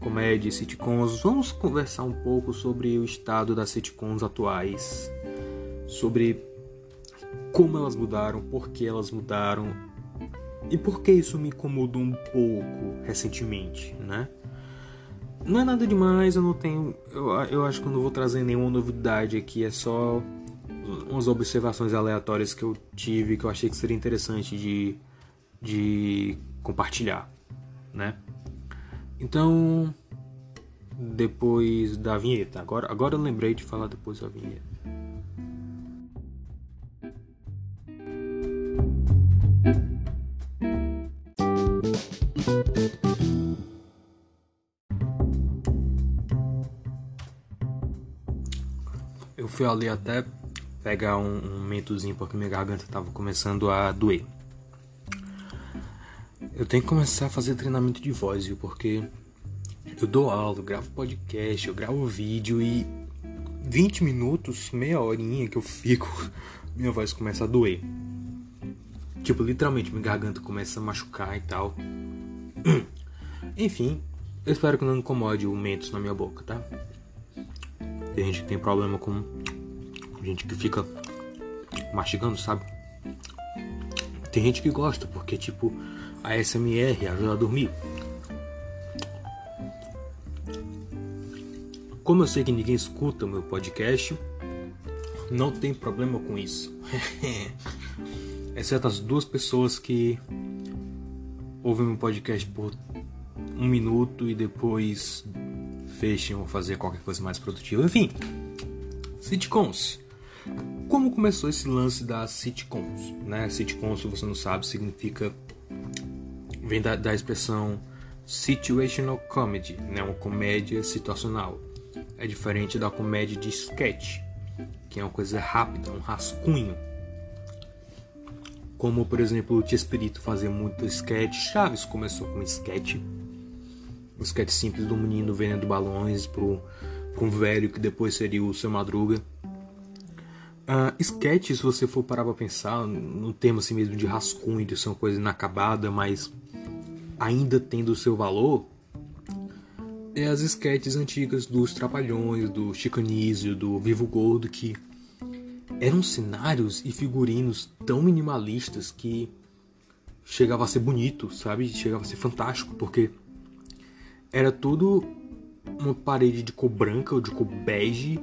B: comédia e sitcoms, vamos conversar um pouco sobre o estado das sitcoms atuais sobre como elas mudaram, por que elas mudaram e por que isso me incomodou um pouco recentemente, né? Não é nada demais, eu não tenho. Eu, eu acho que eu não vou trazer nenhuma novidade aqui, é só umas observações aleatórias que eu tive que eu achei que seria interessante de, de compartilhar, né? Então, depois da vinheta, agora, agora eu lembrei de falar depois da vinheta. Eu fui ali até pegar um, um mentozinho porque minha garganta estava começando a doer. Eu tenho que começar a fazer treinamento de voz, viu? Porque eu dou aula, eu gravo podcast, eu gravo vídeo e 20 minutos, meia horinha que eu fico, [LAUGHS] minha voz começa a doer. Tipo, literalmente, minha garganta começa a machucar e tal. [CLEARS THROAT] Enfim, eu espero que não incomode o mentos na minha boca, tá? Tem gente que tem problema com gente que fica mastigando, sabe? Tem gente que gosta, porque tipo, a SMR ajuda a dormir. Como eu sei que ninguém escuta o meu podcast, não tem problema com isso. [LAUGHS] exceto as duas pessoas que ouvem meu podcast por um minuto e depois fechem ou fazer qualquer coisa mais produtiva. Enfim, sitcoms. Como começou esse lance das sitcoms? Né? Sitcoms, se você não sabe, significa vem da, da expressão situational comedy, né? Uma comédia situacional. É diferente da comédia de sketch. que é uma coisa rápida, um rascunho. Como, por exemplo, o Tia Espírito fazia muito sketch. Chaves começou com sketch. O sketch simples do menino vendendo balões pro, pro um velho que depois seria o seu Madruga. Uh, sketch, se você for parar pra pensar, no termo assim mesmo de rascunho, de ser uma coisa inacabada, mas ainda tendo o seu valor, é as sketches antigas dos Trapalhões, do Chicanísio, do Vivo Gordo, que eram cenários e figurinos tão minimalistas que chegava a ser bonito, sabe? Chegava a ser fantástico, porque era tudo uma parede de cor branca ou de cor bege.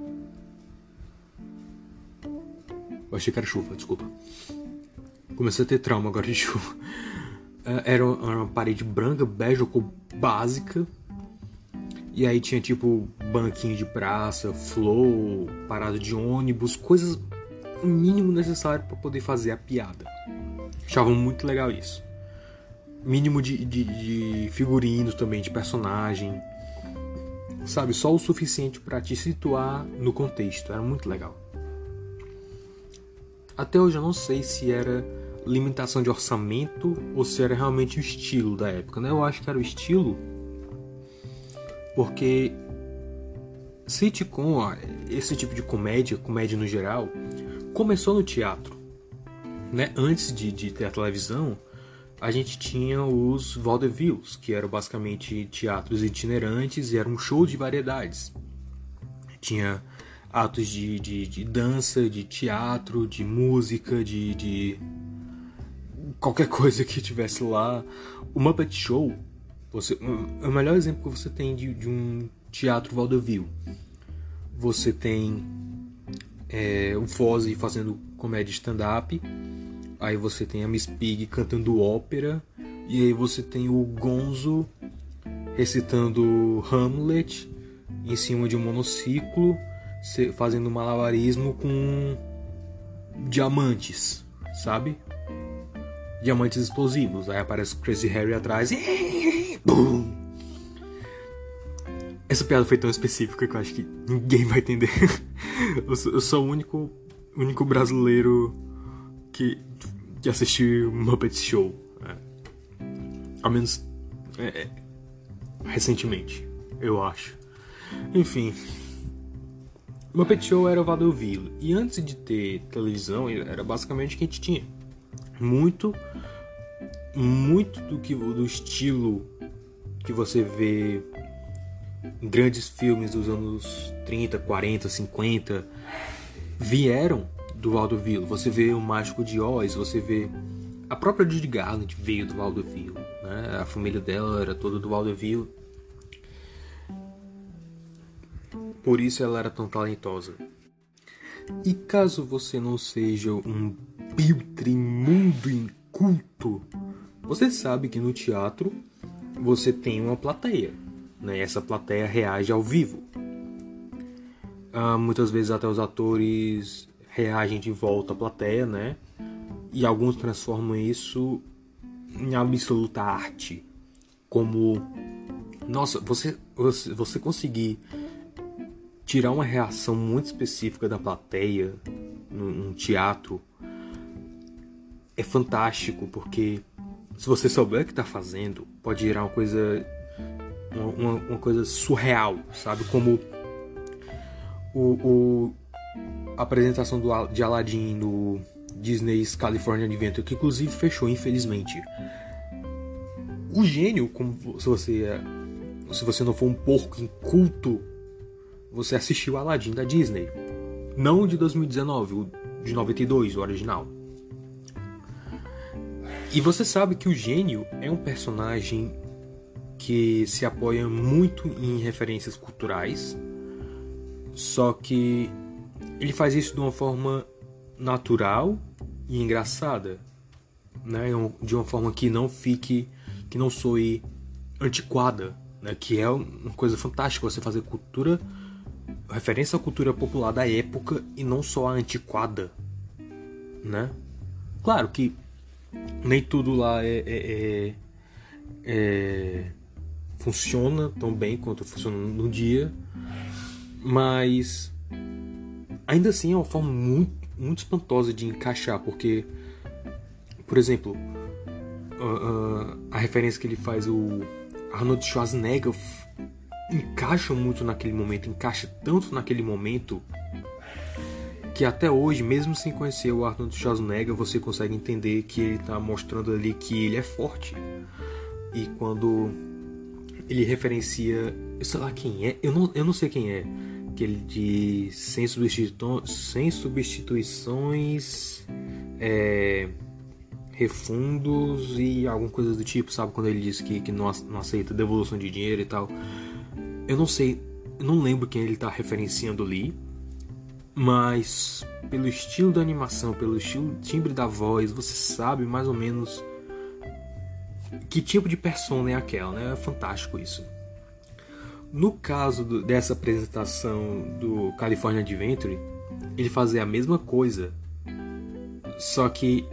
B: Eu achei que era chuva, desculpa. Comecei a ter trauma agora de [LAUGHS] chuva. É, era uma parede branca, bege cor básica. E aí tinha tipo banquinho de praça, flow, parada de ônibus, coisas o mínimo necessário para poder fazer a piada. Achava muito legal isso. Mínimo de, de, de figurinos também, de personagem. Sabe, só o suficiente para te situar no contexto. Era muito legal. Até hoje eu não sei se era limitação de orçamento ou se era realmente o estilo da época, né? Eu acho que era o estilo porque sitcom, esse tipo de comédia, comédia no geral, começou no teatro. Né? Antes de, de ter a televisão, a gente tinha os vaudevilles, que eram basicamente teatros itinerantes e eram shows de variedades. Tinha atos de, de, de dança, de teatro, de música, de, de qualquer [LAUGHS] coisa que tivesse lá. O Muppet Show, você, o melhor exemplo que você tem de, de um teatro vaudeville. Você tem é, o Fozzy fazendo comédia stand-up, aí você tem a Miss Pig cantando ópera, e aí você tem o Gonzo recitando Hamlet em cima de um monociclo, fazendo malabarismo com diamantes, sabe? Diamantes explosivos. Aí aparece o Crazy Harry atrás e. [LAUGHS] Bum! Essa piada foi tão específica que eu acho que ninguém vai entender. [LAUGHS] eu, sou, o único, único brasileiro que, que assistiu Muppet Show. É. Ao menos é, é, recentemente, eu acho. Enfim. Muppet Show era o vaudeville. E antes de ter televisão, era basicamente o que a gente tinha. Muito, muito do que do estilo que você vê grandes filmes dos anos 30, 40, 50 vieram do vaudeville. Você vê o Mágico de Oz, você vê a própria Judy Garland veio do vaudeville, né? A família dela era toda do vaudeville. Por isso ela era tão talentosa. E caso você não seja um mundo inculto, você sabe que no teatro você tem uma plateia né? Essa plateia reage ao vivo. Ah, muitas vezes até os atores reagem de volta à plateia, né? E alguns transformam isso em absoluta arte, como nossa, você você, você conseguir tirar uma reação muito específica da plateia num, teatro é fantástico porque se você souber o que está fazendo, pode gerar uma coisa uma, uma coisa surreal, sabe? Como o, o a apresentação do, de Aladdin no Disney's California Adventure, que inclusive fechou, infelizmente. O gênio, como se você é, se você não for um porco inculto, você assistiu Aladdin da Disney. Não o de 2019, o de 92, o original. E você sabe que o gênio é um personagem que se apoia muito em referências culturais, só que ele faz isso de uma forma natural e engraçada, né? De uma forma que não fique, que não soe antiquada, né? Que é uma coisa fantástica você fazer cultura, referência à cultura popular da época e não só a antiquada, né? Claro que nem tudo lá é, é, é, é funciona tão bem quanto funciona no dia, mas ainda assim é uma forma muito, muito espantosa de encaixar, porque, por exemplo, uh, uh, a referência que ele faz, o Arnold Schwarzenegger encaixa muito naquele momento, encaixa tanto naquele momento que até hoje, mesmo sem conhecer o Arnold Schwarzenegger, você consegue entender que ele está mostrando ali que ele é forte. E quando ele referencia, eu sei lá quem é, eu não, eu não sei quem é, que ele diz sem, substitu sem substituições, é, refundos e alguma coisa do tipo, sabe? Quando ele diz que, que não aceita devolução de dinheiro e tal. Eu não sei, não lembro quem ele está referenciando ali, mas pelo estilo da animação, pelo estilo timbre da voz, você sabe mais ou menos que tipo de persona é aquela, né? É fantástico isso. No caso do, dessa apresentação do California Adventure, ele fazia a mesma coisa, só que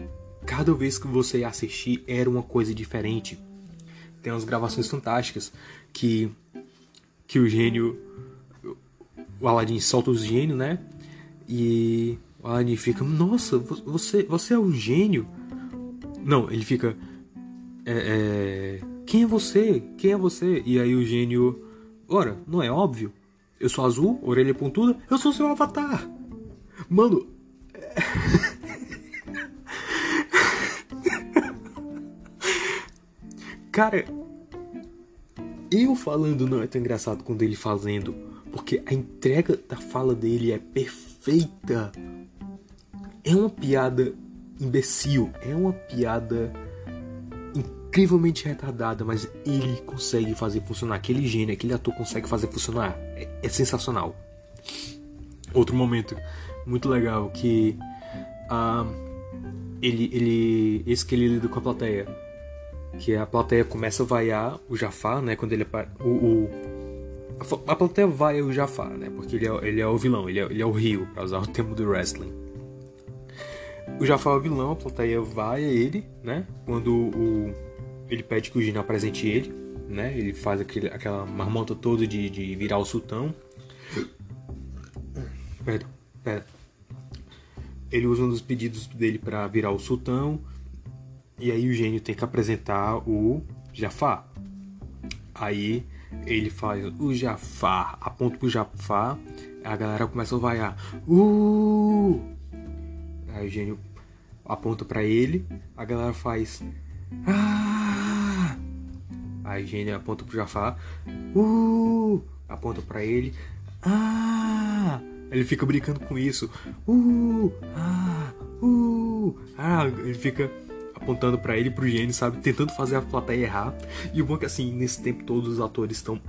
B: cada vez que você ia assistir era uma coisa diferente. Tem umas gravações fantásticas que que o gênio o Aladdin solta os gênios, né? E o Aladdin fica, nossa, você você é um gênio. Não, ele fica é, é, quem é você? Quem é você? E aí o gênio, ora, não é óbvio? Eu sou azul, orelha pontuda, eu sou seu avatar. Mano. [LAUGHS] Cara, eu falando não é tão engraçado quando ele fazendo, porque a entrega da fala dele é perfeita. É uma piada imbecil, é uma piada incrivelmente retardada, mas ele consegue fazer funcionar. Aquele gênio, aquele ator consegue fazer funcionar. É, é sensacional. Outro momento muito legal que uh, ele, ele, esse que ele lida com a plateia, que a plateia começa a vaiar o Jafar, né? Quando ele o, o a plateia vai o Jafar, né? Porque ele é, ele é o vilão, ele é, ele é o Rio, para usar o termo do wrestling. O Jafar é o vilão, a plateia vai a ele, né? Quando o, ele pede que o Gino apresente ele, né? Ele faz aquele, aquela marmota toda de, de virar o sultão. Perdão, perdão. Ele usa um dos pedidos dele para virar o sultão. E aí o gênio tem que apresentar o Jafar. Aí ele faz o Jafar, aponta pro Jafar, a galera começa a vaiar. Uh! Aí o gênio aponta para ele, a galera faz. Ah! Aí Gênio aponta pro Jafar. Uh! Aponta para ele. Ah! Ele fica brincando com isso. Uh! Ah! Uh! Ah! Ele fica apontando para ele pro gênio, sabe? Tentando fazer a plateia errar. E o bom é que assim, nesse tempo todos os atores estão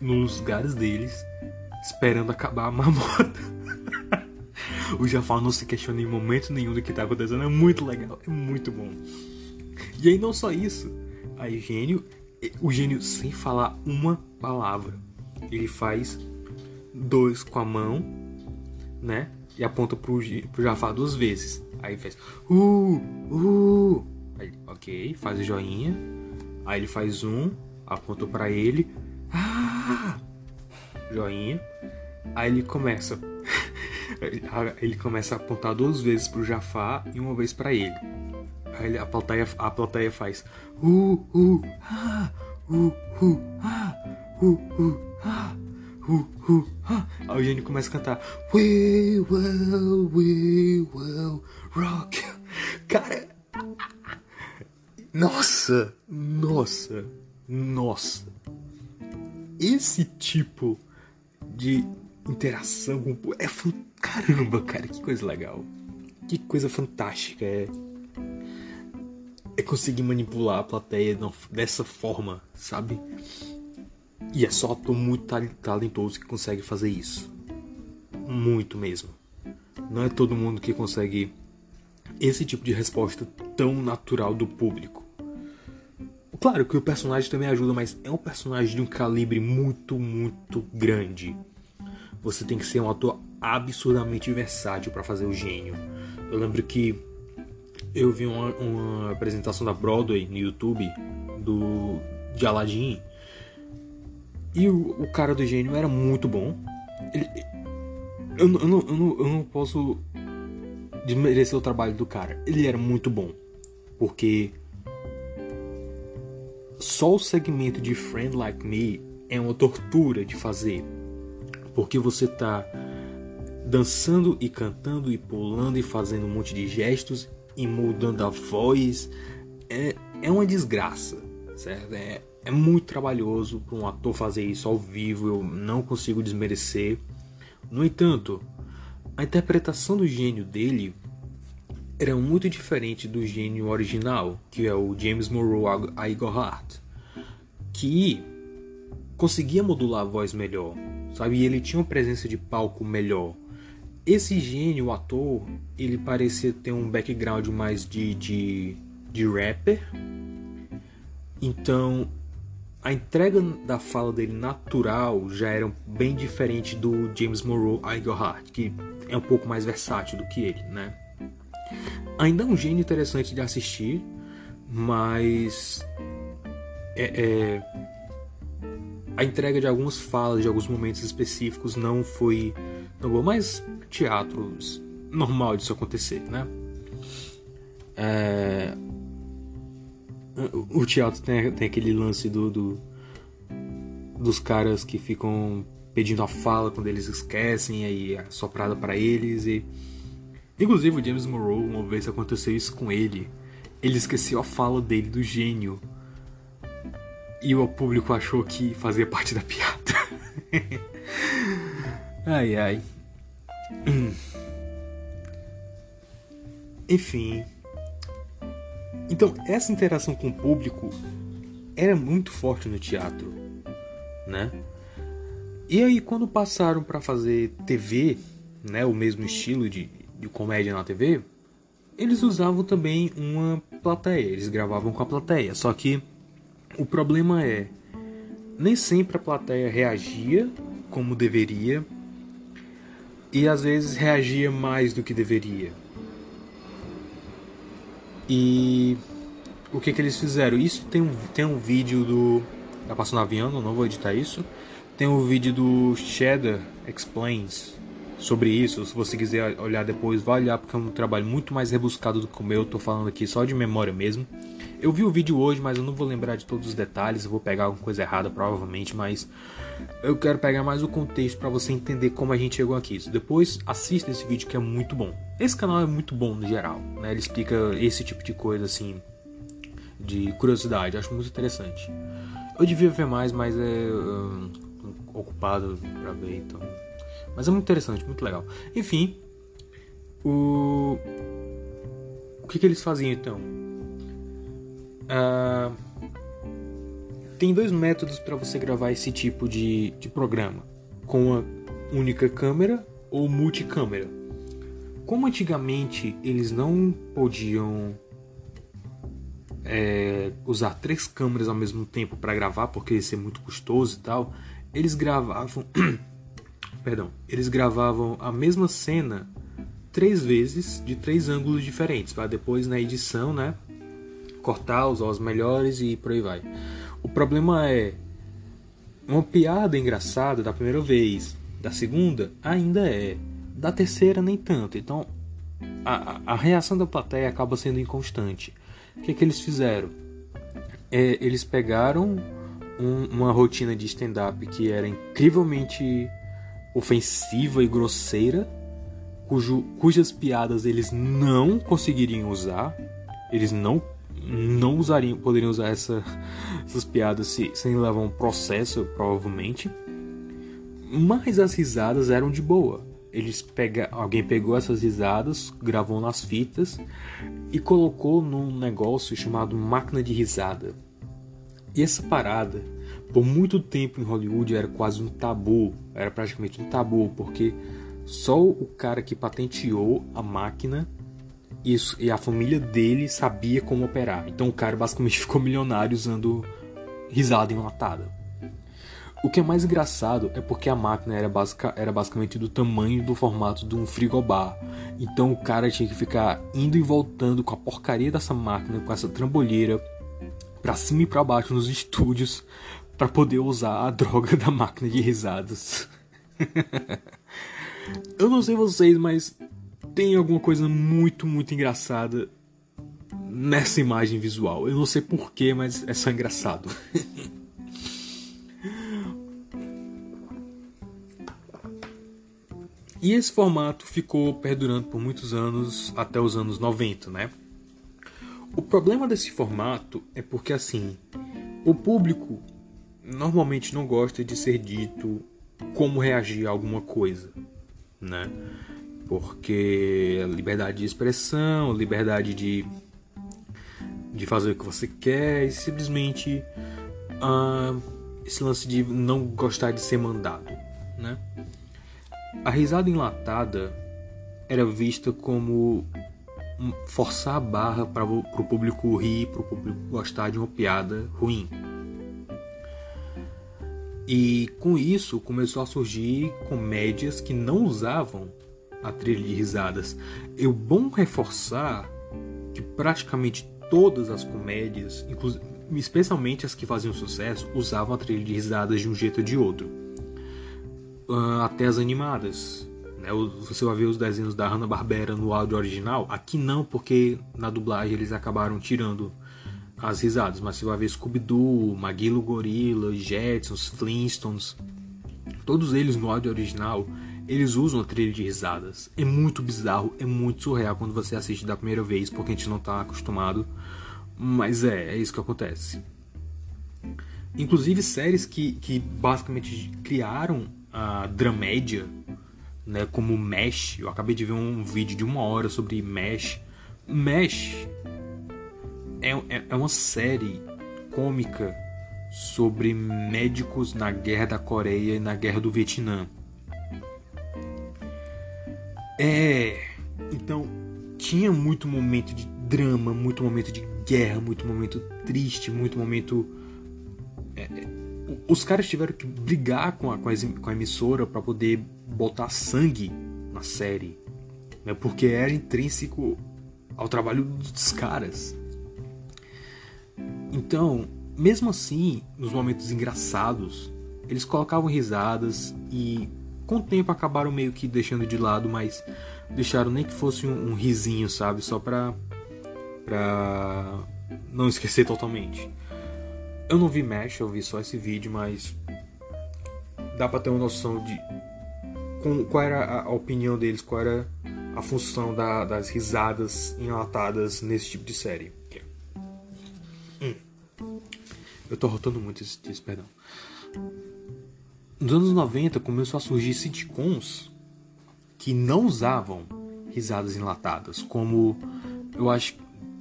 B: nos lugares deles, esperando acabar a [LAUGHS] mamota. o Jafar não se questiona em momento nenhum do que tá acontecendo. É muito legal, é muito bom. E aí não só isso, aí gênio, o gênio sem falar uma palavra, ele faz dois com a mão, né? E aponta pro, pro Jafar duas vezes. Aí faz uh, uh. Aí, ok, faz joinha. Aí ele faz um, aponta para ele. Ah! Joinha. Aí ele começa. [LAUGHS] ele começa a apontar duas vezes pro Jafar e uma vez para ele. Aí a plateia, a plateia faz uh, uh, ah, uh, uh, ah, uh, uh, ah, uh, uh, ah. Aí o gênio começa a cantar We will, we will rock. Cara, nossa, nossa, nossa. Esse tipo de interação com é caramba, cara, que coisa legal. Que coisa fantástica é é conseguir manipular a plateia dessa forma, sabe? E é só ator muito talentoso que consegue fazer isso. Muito mesmo. Não é todo mundo que consegue esse tipo de resposta tão natural do público. Claro que o personagem também ajuda, mas é um personagem de um calibre muito, muito grande. Você tem que ser um ator absurdamente versátil para fazer o gênio. Eu lembro que eu vi uma, uma, apresentação da Broadway no YouTube do de Aladdin e o, o cara do gênio era muito bom. Ele, eu, eu, não, eu, não, eu não posso desmerecer o trabalho do cara. Ele era muito bom. Porque só o segmento de Friend Like Me é uma tortura de fazer. Porque você tá dançando e cantando e pulando e fazendo um monte de gestos e mudando a voz. É, é uma desgraça, certo? É, é muito trabalhoso para um ator fazer isso ao vivo, eu não consigo desmerecer. No entanto, a interpretação do gênio dele era muito diferente do gênio original, que é o James Monroe Iglehart, que conseguia modular a voz melhor, sabe? E ele tinha uma presença de palco melhor. Esse gênio, o ator, ele parecia ter um background mais de, de, de rapper. Então, a entrega da fala dele natural já era bem diferente do James Monroe Iglehart, que é um pouco mais versátil do que ele, né? Ainda é um gênio interessante de assistir, mas é, é, a entrega de algumas falas, de alguns momentos específicos não foi tão boa, mas teatro normal disso acontecer, né? É, o teatro tem, tem aquele lance do, do, dos caras que ficam pedindo a fala quando eles esquecem, aí é soprada para eles e inclusive o James Monroe uma vez aconteceu isso com ele. Ele esqueceu a fala dele do gênio. E o público achou que fazia parte da piada. [LAUGHS] ai ai. [CLEARS THROAT] Enfim. Então, essa interação com o público era muito forte no teatro, né? E aí, quando passaram para fazer TV, né, o mesmo estilo de, de comédia na TV, eles usavam também uma plateia, eles gravavam com a plateia. Só que o problema é, nem sempre a plateia reagia como deveria e às vezes reagia mais do que deveria. E o que que eles fizeram? Isso tem um, tem um vídeo do. Tá passando avião, não vou editar isso. Tem um vídeo do Cheddar Explains sobre isso. Se você quiser olhar depois, vai olhar porque é um trabalho muito mais rebuscado do que o meu. Tô falando aqui só de memória mesmo. Eu vi o vídeo hoje, mas eu não vou lembrar de todos os detalhes. Eu vou pegar alguma coisa errada provavelmente, mas eu quero pegar mais o contexto para você entender como a gente chegou aqui. Depois assista esse vídeo que é muito bom. Esse canal é muito bom no geral, né? Ele explica esse tipo de coisa assim de curiosidade, acho muito interessante. Eu devia ver mais, mas é um, ocupado para ver, então. Mas é muito interessante, muito legal. Enfim, o o que, que eles faziam então? Uh... Tem dois métodos para você gravar esse tipo de, de programa: com uma única câmera ou multicâmera. Como antigamente eles não podiam é, usar três câmeras ao mesmo tempo para gravar, porque ia ser muito custoso e tal, eles gravavam. [COUGHS] perdão, eles gravavam a mesma cena três vezes de três ângulos diferentes, para depois na edição, né, cortar, usar os melhores e por aí vai. O problema é uma piada engraçada da primeira vez, da segunda ainda é, da terceira nem tanto. Então a, a reação da plateia acaba sendo inconstante. O que, é que eles fizeram? É, eles pegaram um, uma rotina de stand-up que era incrivelmente ofensiva e grosseira, cujo, cujas piadas eles não conseguiriam usar, eles não não usariam, poderiam usar essa, essas piadas se, sem levar um processo, provavelmente. Mas as risadas eram de boa eles pega, alguém pegou essas risadas, gravou nas fitas e colocou num negócio chamado máquina de risada. E essa parada, por muito tempo em Hollywood era quase um tabu, era praticamente um tabu, porque só o cara que patenteou a máquina isso, e a família dele sabia como operar. Então o cara basicamente [LAUGHS] ficou milionário usando risada enlatada. O que é mais engraçado é porque a máquina era, basic, era basicamente do tamanho do formato de um frigobar. Então o cara tinha que ficar indo e voltando com a porcaria dessa máquina, com essa trambolheira, para cima e para baixo nos estúdios, para poder usar a [LAUGHS] droga da máquina de risadas. [LAUGHS] Eu não sei vocês, mas tem alguma coisa muito, muito engraçada nessa imagem visual. Eu não sei porquê, mas é só engraçado. [LAUGHS] e esse formato ficou perdurando por muitos anos, até os anos 90, né? O problema desse formato é porque assim, o público normalmente não gosta de ser dito como reagir a alguma coisa, né? Porque liberdade de expressão, liberdade de, de fazer o que você quer e simplesmente uh, esse lance de não gostar de ser mandado, né? A risada enlatada era vista como forçar a barra para o público rir, para o público gostar de uma piada ruim. E com isso começou a surgir comédias que não usavam a trilha de risadas. É bom reforçar que praticamente todas as comédias, especialmente as que faziam sucesso, usavam a trilha de risadas de um jeito ou de outro. Uh, até as animadas. Né? Você vai ver os desenhos da Hanna-Barbera no áudio original. Aqui não, porque na dublagem eles acabaram tirando as risadas, mas você vai ver Scooby-Doo, Maguilo Gorilla, Jetsons, Flintstones, todos eles no áudio original, eles usam a trilha de risadas. É muito bizarro, é muito surreal quando você assiste da primeira vez, porque a gente não está acostumado, mas é, é isso que acontece. Inclusive séries que, que basicamente criaram a dramédia, né, como Mesh, eu acabei de ver um vídeo de uma hora sobre Mesh. Mesh é, é, é uma série cômica sobre médicos na guerra da Coreia e na guerra do Vietnã. É. Então, tinha muito momento de drama, muito momento de guerra, muito momento triste, muito momento. É, é os caras tiveram que brigar com a, com a, com a emissora para poder botar sangue na série, né? porque era intrínseco ao trabalho dos caras. Então, mesmo assim, nos momentos engraçados, eles colocavam risadas e com o tempo acabaram meio que deixando de lado, mas deixaram nem que fosse um, um risinho, sabe? Só pra, pra não esquecer totalmente. Eu não vi Mesh, eu vi só esse vídeo, mas dá pra ter uma noção de com, qual era a opinião deles, qual era a função da, das risadas enlatadas nesse tipo de série. Eu tô rotando muito esse texto, perdão. Nos anos 90 começou a surgir sitcoms que não usavam risadas enlatadas, como eu acho que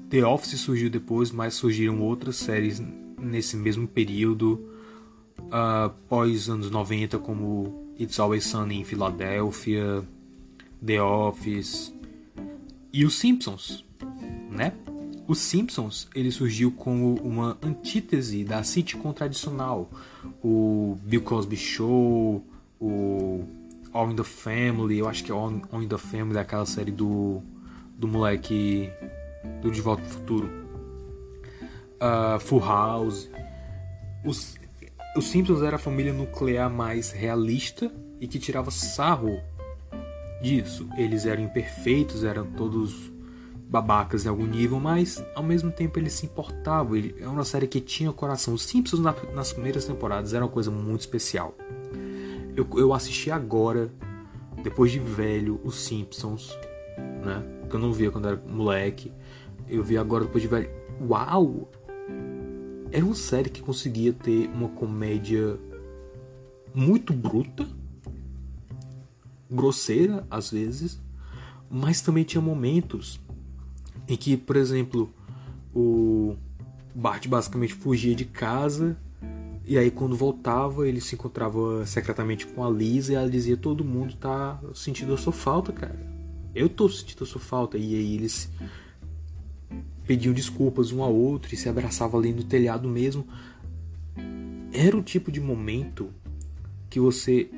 B: The Office surgiu depois, mas surgiram outras séries nesse mesmo período, uh, pós anos 90, como It's Always Sunny em Filadélfia, The Office e os Simpsons, né? Os Simpsons ele surgiu como uma antítese da sitcom tradicional, o Bill Cosby Show, o All in the Family, eu acho que All, All in the Family é aquela série do do moleque do De Volta pro Futuro, uh, Full House. Os, os Simpsons era a família nuclear mais realista e que tirava sarro disso. Eles eram imperfeitos, eram todos babacas em algum nível, mas ao mesmo tempo ele se importava. Ele, é uma série que tinha coração. Os Simpsons na, nas primeiras temporadas era uma coisa muito especial. Eu, eu assisti agora, depois de velho, os Simpsons, né? Que eu não via quando era moleque. Eu vi agora depois de velho. Uau! Era uma série que conseguia ter uma comédia muito bruta, grosseira às vezes, mas também tinha momentos em que, por exemplo, o Bart basicamente fugia de casa e aí quando voltava ele se encontrava secretamente com a Lisa e ela dizia todo mundo tá sentindo a sua falta, cara. Eu tô sentindo a sua falta e aí eles pediam desculpas um ao outro e se abraçavam ali no telhado mesmo. Era o tipo de momento que você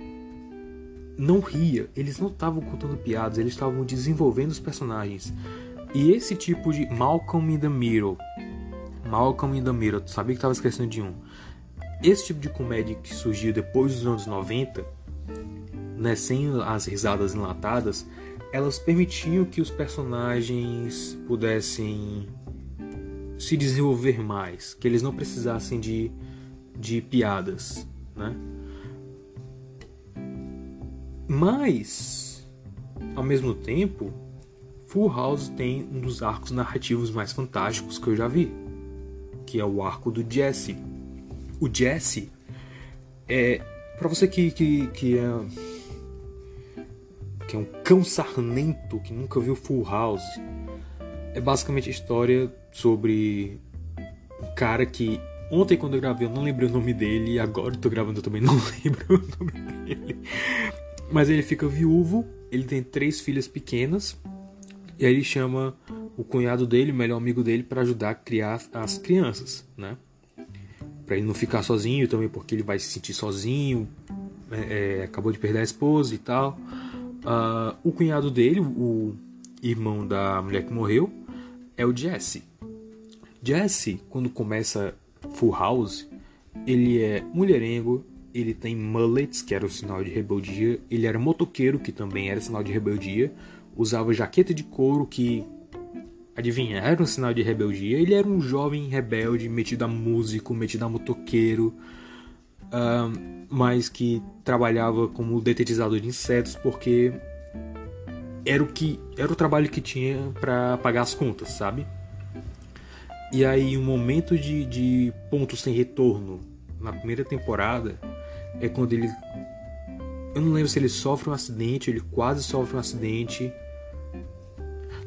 B: não ria, eles não estavam contando piadas, eles estavam desenvolvendo os personagens. E esse tipo de Malcolm in the Middle, Malcolm in the Middle, tu sabia que estava esquecendo de um. Esse tipo de comédia que surgiu depois dos anos 90 né, sem as risadas enlatadas, elas permitiam que os personagens pudessem se desenvolver mais, que eles não precisassem de, de piadas, né? Mas, ao mesmo tempo, Full House tem um dos arcos narrativos mais fantásticos que eu já vi, que é o arco do Jesse. O Jesse é para você que, que, que é que é um cão sarnento que nunca viu Full House. É basicamente a história sobre um cara que ontem quando eu gravei eu não lembrei o nome dele e agora tô gravando eu também não [LAUGHS] lembro o nome dele. Mas ele fica viúvo, ele tem três filhas pequenas e aí ele chama o cunhado dele, o melhor amigo dele, para ajudar a criar as crianças, né? Para ele não ficar sozinho, também porque ele vai se sentir sozinho, é, é, acabou de perder a esposa e tal. Uh, o cunhado dele, o irmão da mulher que morreu, é o Jesse. Jesse, quando começa Full House, ele é mulherengo, ele tem mullets, que era o sinal de rebeldia, ele era motoqueiro, que também era sinal de rebeldia, usava jaqueta de couro, que adivinha, era um sinal de rebeldia. Ele era um jovem rebelde, metido a músico, metido a motoqueiro, uh, mas que trabalhava como detetizador de insetos porque era o que era o trabalho que tinha para pagar as contas, sabe? E aí um momento de, de ponto sem retorno na primeira temporada é quando ele eu não lembro se ele sofre um acidente, ele quase sofre um acidente.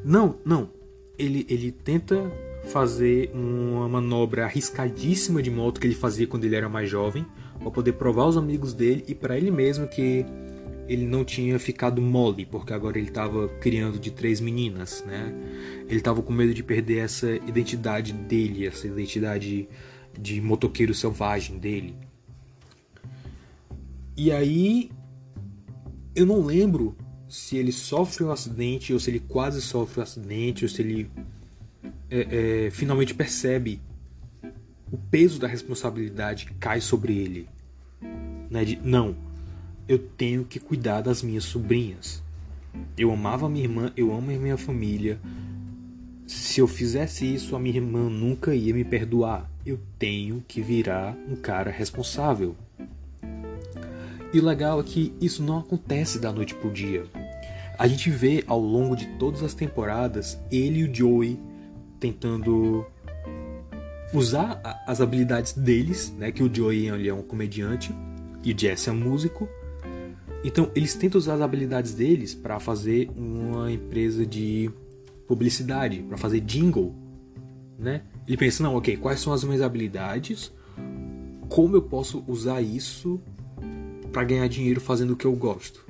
B: Não, não. Ele, ele tenta fazer uma manobra arriscadíssima de moto que ele fazia quando ele era mais jovem para poder provar aos amigos dele e para ele mesmo que ele não tinha ficado mole, porque agora ele estava criando de três meninas, né? Ele estava com medo de perder essa identidade dele, essa identidade de motoqueiro selvagem dele. E aí eu não lembro se ele sofre um acidente ou se ele quase sofre um acidente ou se ele é, é, finalmente percebe o peso da responsabilidade cai sobre ele. Né? De, não, eu tenho que cuidar das minhas sobrinhas. Eu amava minha irmã, eu amo a minha família. Se eu fizesse isso, a minha irmã nunca ia me perdoar. Eu tenho que virar um cara responsável. E o legal é que isso não acontece da noite pro dia. A gente vê ao longo de todas as temporadas ele e o Joey tentando usar as habilidades deles, né? Que o Joey ele é um comediante e o Jesse é um músico. Então eles tentam usar as habilidades deles para fazer uma empresa de publicidade, para fazer jingle, né? Ele pensa não, ok, quais são as minhas habilidades? Como eu posso usar isso para ganhar dinheiro fazendo o que eu gosto,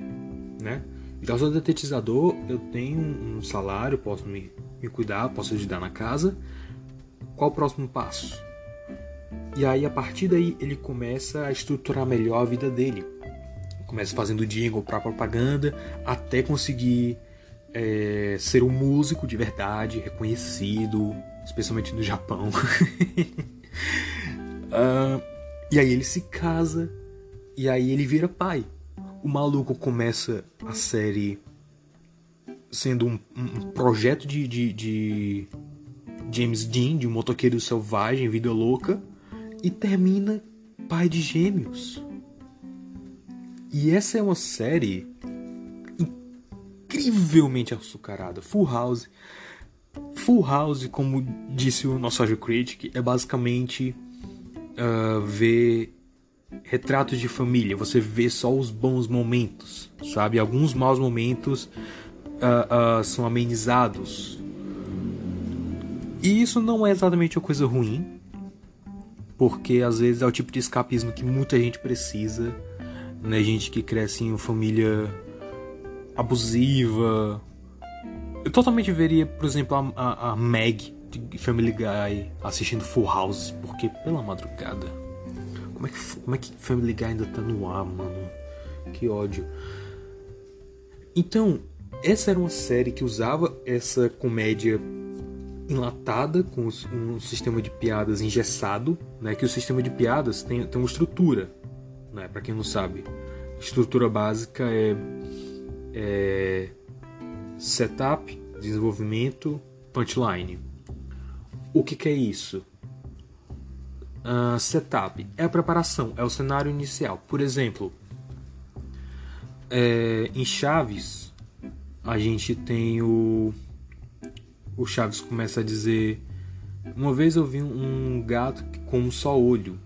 B: né? Então, eu sou detetizador, eu tenho um salário, posso me, me cuidar, posso ajudar na casa, qual o próximo passo? E aí, a partir daí, ele começa a estruturar melhor a vida dele. Começa fazendo jingle para propaganda, até conseguir é, ser um músico de verdade, reconhecido, especialmente no Japão. uh, [LAUGHS] e aí ele se casa, e aí ele vira pai. O maluco começa a série sendo um, um projeto de, de, de James Dean, de um motoqueiro selvagem, vida louca, e termina pai de gêmeos. E essa é uma série incrivelmente açucarada. Full House. Full House, como disse o nosso Audio Critic, é basicamente uh, ver retratos de família. Você vê só os bons momentos, sabe? Alguns maus momentos uh, uh, são amenizados e isso não é exatamente uma coisa ruim, porque às vezes é o tipo de escapismo que muita gente precisa, né? Gente que cresce em uma família abusiva. Eu totalmente veria, por exemplo, a, a, a Meg de Family Guy assistindo Full House, porque pela madrugada. Como é que, como é que Family Guy ainda tá no ar, mano? Que ódio. Então, essa era uma série que usava essa comédia enlatada com um sistema de piadas engessado, né? Que o sistema de piadas tem, tem uma estrutura, né? Para quem não sabe, estrutura básica é, é setup, desenvolvimento, punchline. O que, que é isso? Uh, setup é a preparação, é o cenário inicial. Por exemplo, é, em Chaves, a gente tem o. O Chaves começa a dizer: Uma vez eu vi um gato com um só olho.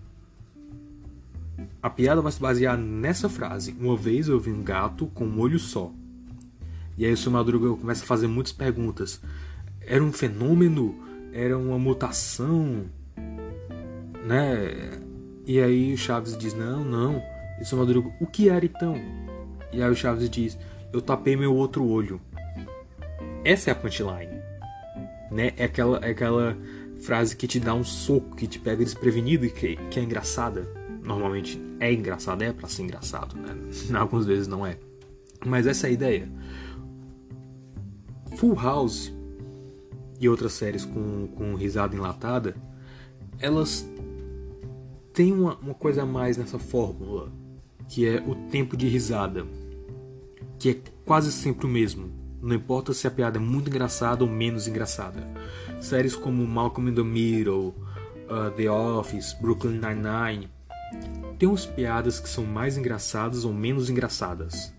B: A piada vai se basear nessa frase. Uma vez eu vi um gato com um olho só. E aí o seu Madruga começa a fazer muitas perguntas. Era um fenômeno? Era uma mutação? Né? E aí o Chaves diz: Não, não. E o Madruga: O que era então? E aí o Chaves diz: Eu tapei meu outro olho. Essa é a punchline, né? É aquela, é aquela frase que te dá um soco, que te pega desprevenido e que, que é engraçada. Normalmente é engraçada, é para ser engraçado, né? [LAUGHS] Algumas vezes não é. Mas essa é a ideia. Full House e outras séries com, com risada enlatada, elas tem uma, uma coisa a mais nessa fórmula, que é o tempo de risada, que é quase sempre o mesmo. Não importa se a piada é muito engraçada ou menos engraçada. Séries como Malcolm in the Middle, uh, The Office, Brooklyn Nine-Nine tem umas piadas que são mais engraçadas ou menos engraçadas.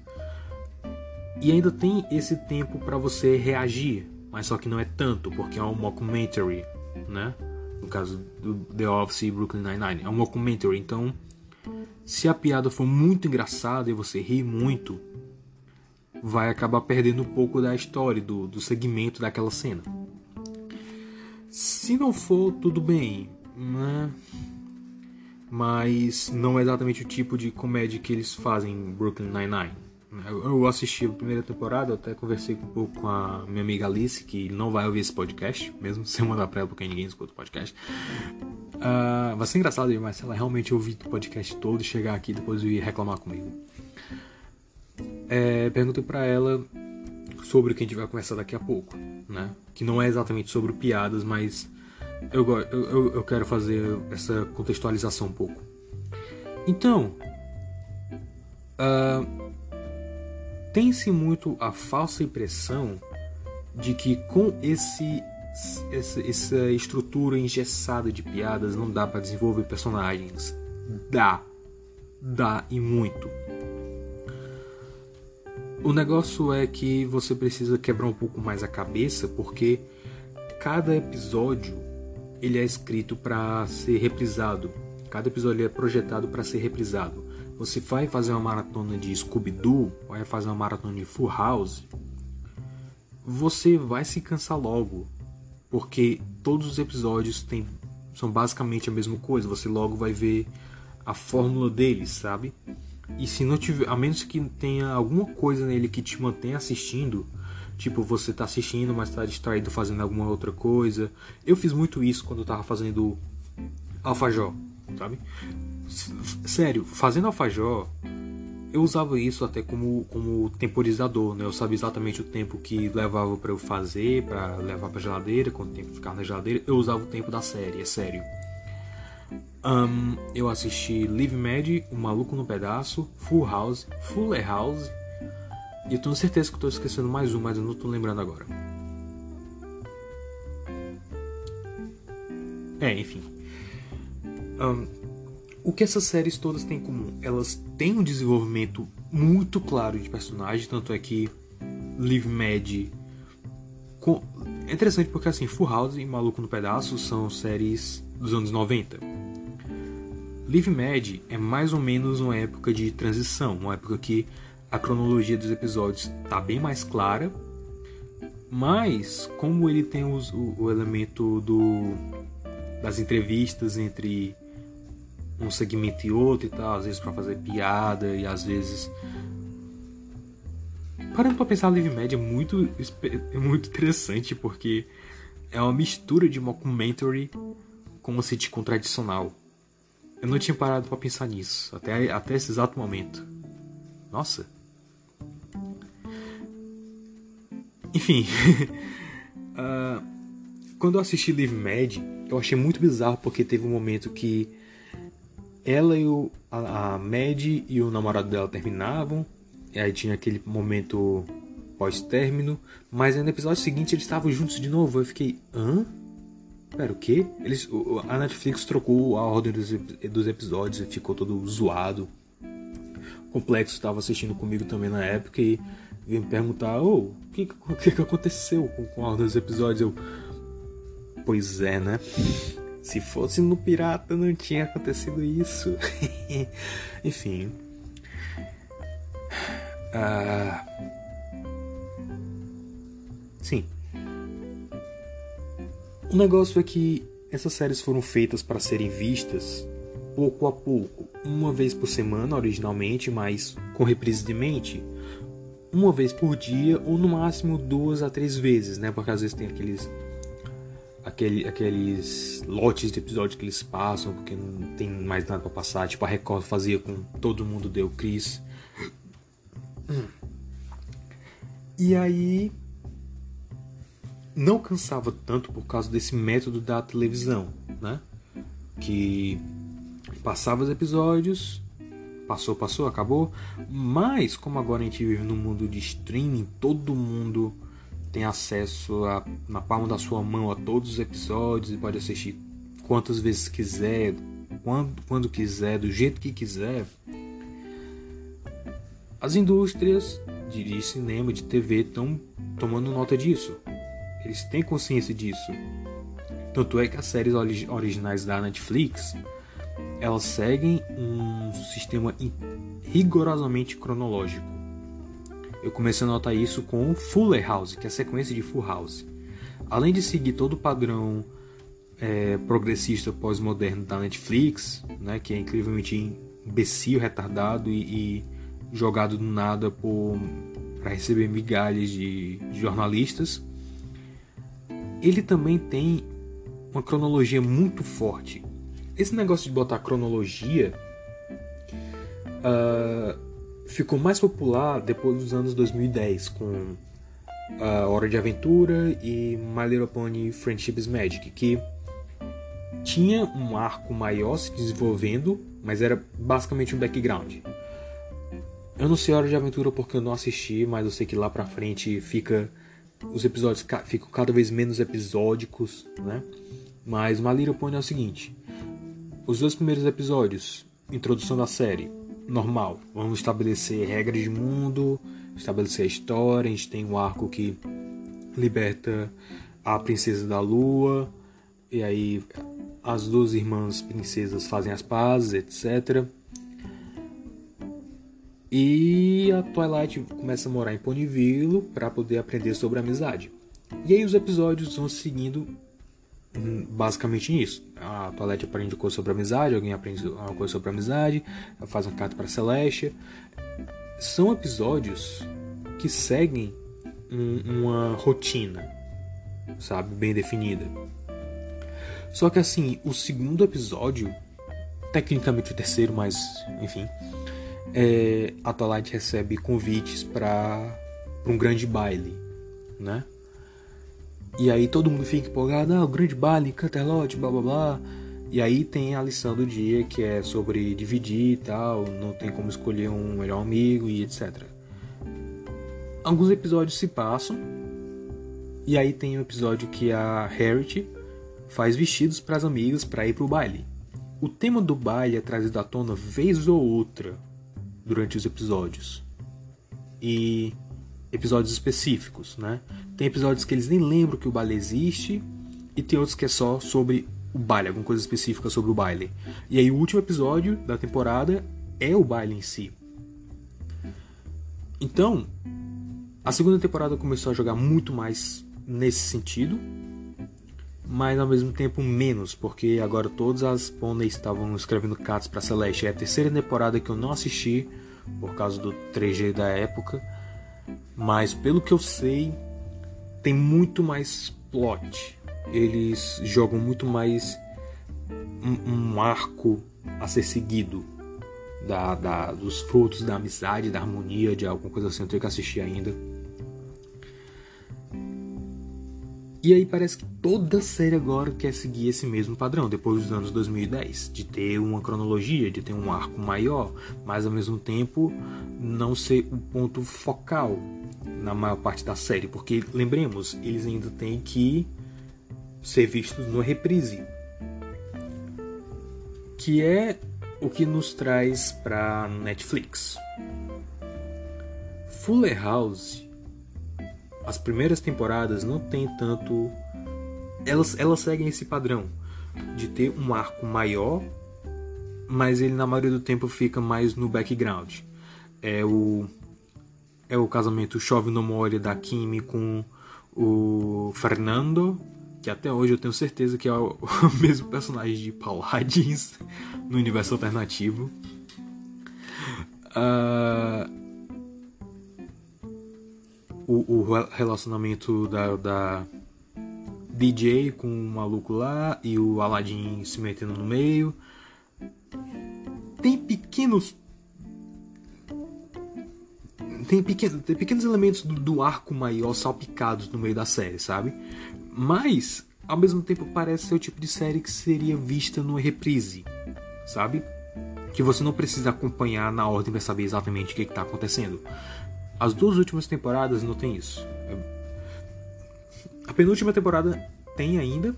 B: E ainda tem esse tempo para você reagir, mas só que não é tanto, porque é um mockumentary, né? No caso do The Office e Brooklyn Nine-Nine. É um mockumentary, então se a piada for muito engraçada e você rir muito, vai acabar perdendo um pouco da história, do, do segmento daquela cena. Se não for, tudo bem, né? Mas não é exatamente o tipo de comédia que eles fazem em Brooklyn Nine-Nine. Eu assisti a primeira temporada, até conversei um pouco com a minha amiga Alice, que não vai ouvir esse podcast, mesmo [LAUGHS] sem mandar pra ela, porque ninguém escuta o podcast. Uh, vai ser engraçado demais se ela realmente ouvir o podcast todo e chegar aqui depois e reclamar comigo. É, perguntei para ela sobre o que a gente vai conversar daqui a pouco, né? Que não é exatamente sobre piadas, mas eu, eu, eu quero fazer essa contextualização um pouco. Então, uh, tem-se muito a falsa impressão de que com esse essa, essa estrutura engessada de piadas não dá para desenvolver personagens. Dá. Dá e muito. O negócio é que você precisa quebrar um pouco mais a cabeça porque cada episódio ele é escrito para ser reprisado. Cada episódio é projetado para ser reprisado você vai fazer uma maratona de Scooby-Doo, vai fazer uma maratona de Full House, você vai se cansar logo, porque todos os episódios tem, são basicamente a mesma coisa, você logo vai ver a fórmula deles, sabe? E se não tiver, a menos que tenha alguma coisa nele que te mantenha assistindo, tipo você tá assistindo, mas tá distraído fazendo alguma outra coisa. Eu fiz muito isso quando eu tava fazendo Alfajor, sabe? Sério, fazendo alfajor, eu usava isso até como, como temporizador, né? Eu sabia exatamente o tempo que levava para eu fazer, para levar para geladeira, quanto tempo ficar na geladeira. Eu usava o tempo da série, é sério. Um, eu assisti Live Mad, O Maluco no Pedaço, Full House, Fuller House. E eu tenho certeza que estou esquecendo mais um, mas eu não estou lembrando agora. É, enfim. Um, o que essas séries todas têm em comum? Elas têm um desenvolvimento muito claro de personagem, tanto é que Live Mad. Com... É interessante porque assim, Full House e Maluco no Pedaço são séries dos anos 90. Live Mad é mais ou menos uma época de transição, uma época que a cronologia dos episódios está bem mais clara, mas como ele tem os, o, o elemento do, das entrevistas entre um segmento e outro e tal, às vezes para fazer piada e às vezes parando para pensar, Live Med é muito é muito interessante porque é uma mistura de mockumentary com uma sitcom tradicional. Eu não tinha parado para pensar nisso até até esse exato momento. Nossa. Enfim, uh, [LAUGHS] quando eu assisti Live Mad, eu achei muito bizarro porque teve um momento que ela e o, a, a Mad e o namorado dela terminavam, e aí tinha aquele momento pós-término, mas no episódio seguinte eles estavam juntos de novo. Eu fiquei, hã? Pera, o quê? Eles, a Netflix trocou a ordem dos, dos episódios e ficou todo zoado. O Complexo estava assistindo comigo também na época e veio me perguntar: oh, o que, que, que aconteceu com, com a ordem dos episódios? Eu, pois é, né? Se fosse no Pirata não tinha acontecido isso. [LAUGHS] Enfim. Ah. Sim. O negócio é que essas séries foram feitas para serem vistas pouco a pouco, uma vez por semana originalmente, mas com reprises de mente, uma vez por dia ou no máximo duas a três vezes, né? Porque às vezes tem aqueles aquele, aqueles lotes de episódios que eles passam porque não tem mais nada para passar, tipo a Record fazia com Todo Mundo Deu Chris. E aí não cansava tanto por causa desse método da televisão, né? Que passava os episódios, passou, passou, acabou. Mas como agora a gente vive num mundo de streaming, todo mundo tem acesso a, na palma da sua mão a todos os episódios e pode assistir quantas vezes quiser, quando, quando quiser, do jeito que quiser. As indústrias de cinema, de TV estão tomando nota disso. Eles têm consciência disso. Tanto é que as séries originais da Netflix elas seguem um sistema rigorosamente cronológico. Eu comecei a notar isso com Fuller House, que é a sequência de Full House. Além de seguir todo o padrão é, progressista pós-moderno da Netflix, né, que é incrivelmente imbecil, retardado e, e jogado do nada para receber migalhas de, de jornalistas, ele também tem uma cronologia muito forte. Esse negócio de botar cronologia uh, ficou mais popular depois dos anos 2010 com a uh, Hora de Aventura e My Little Pony Friendship is Magic, que tinha um arco maior se desenvolvendo, mas era basicamente um background. Eu não sei Hora de Aventura porque eu não assisti, mas eu sei que lá pra frente fica os episódios ficam cada vez menos episódicos, né? Mas My Little Pony é o seguinte: os dois primeiros episódios, introdução da série, normal. Vamos estabelecer regras de mundo, estabelecer a história. A gente tem um arco que liberta a princesa da lua, e aí as duas irmãs princesas fazem as pazes, etc. E a Twilight começa a morar em Ponyville para poder aprender sobre amizade. E aí os episódios vão seguindo basicamente nisso. A Twilight aprende coisa sobre amizade, alguém aprende uma coisa sobre amizade, faz uma carta para Celeste. São episódios que seguem um, uma rotina, sabe, bem definida. Só que assim, o segundo episódio, tecnicamente o terceiro, mas enfim, é, a Twilight recebe convites para um grande baile, né? E aí todo mundo fica empolgado, ah, o grande baile, Canterlot, blá blá blá. E aí tem a lição do dia que é sobre dividir e tal, não tem como escolher um melhor amigo e etc. Alguns episódios se passam, e aí tem um episódio que a Harriet faz vestidos para as amigas para ir pro baile. O tema do baile é trazido à tona vez ou outra durante os episódios. E episódios específicos, né? Tem episódios que eles nem lembram que o baile existe e tem outros que é só sobre o baile, alguma coisa específica sobre o baile. E aí o último episódio da temporada é o baile em si. Então, a segunda temporada começou a jogar muito mais nesse sentido, mas ao mesmo tempo menos, porque agora todas as pôneis estavam escrevendo cartas para Celeste. É a terceira temporada que eu não assisti por causa do 3G da época, mas pelo que eu sei, tem muito mais plot. Eles jogam muito mais um, um arco a ser seguido da, da, dos frutos da amizade, da harmonia, de alguma coisa assim. Eu tenho que assistir ainda. E aí parece que toda série agora quer seguir esse mesmo padrão, depois dos anos 2010, de ter uma cronologia, de ter um arco maior, mas ao mesmo tempo não ser o ponto focal na maior parte da série, porque lembremos, eles ainda têm que ser vistos no reprise, que é o que nos traz para Netflix. Fuller House as primeiras temporadas não tem tanto. Elas, elas seguem esse padrão de ter um arco maior, mas ele na maioria do tempo fica mais no background. É o é o casamento chove no molho da Kimi com o Fernando, que até hoje eu tenho certeza que é o, [LAUGHS] o mesmo personagem de Paladins no universo alternativo. Uh, o, o relacionamento da, da DJ com o maluco lá e o Aladdin se metendo no meio. Tem pequenos. Tem, pequeno, tem pequenos elementos do, do, arco maior salpicados no meio da série, sabe? Mas, ao mesmo tempo, parece ser o tipo de série que seria vista no reprise, sabe? Que você não precisa acompanhar na ordem para saber exatamente o que está acontecendo. As duas últimas temporadas não tem isso. A penúltima temporada tem ainda,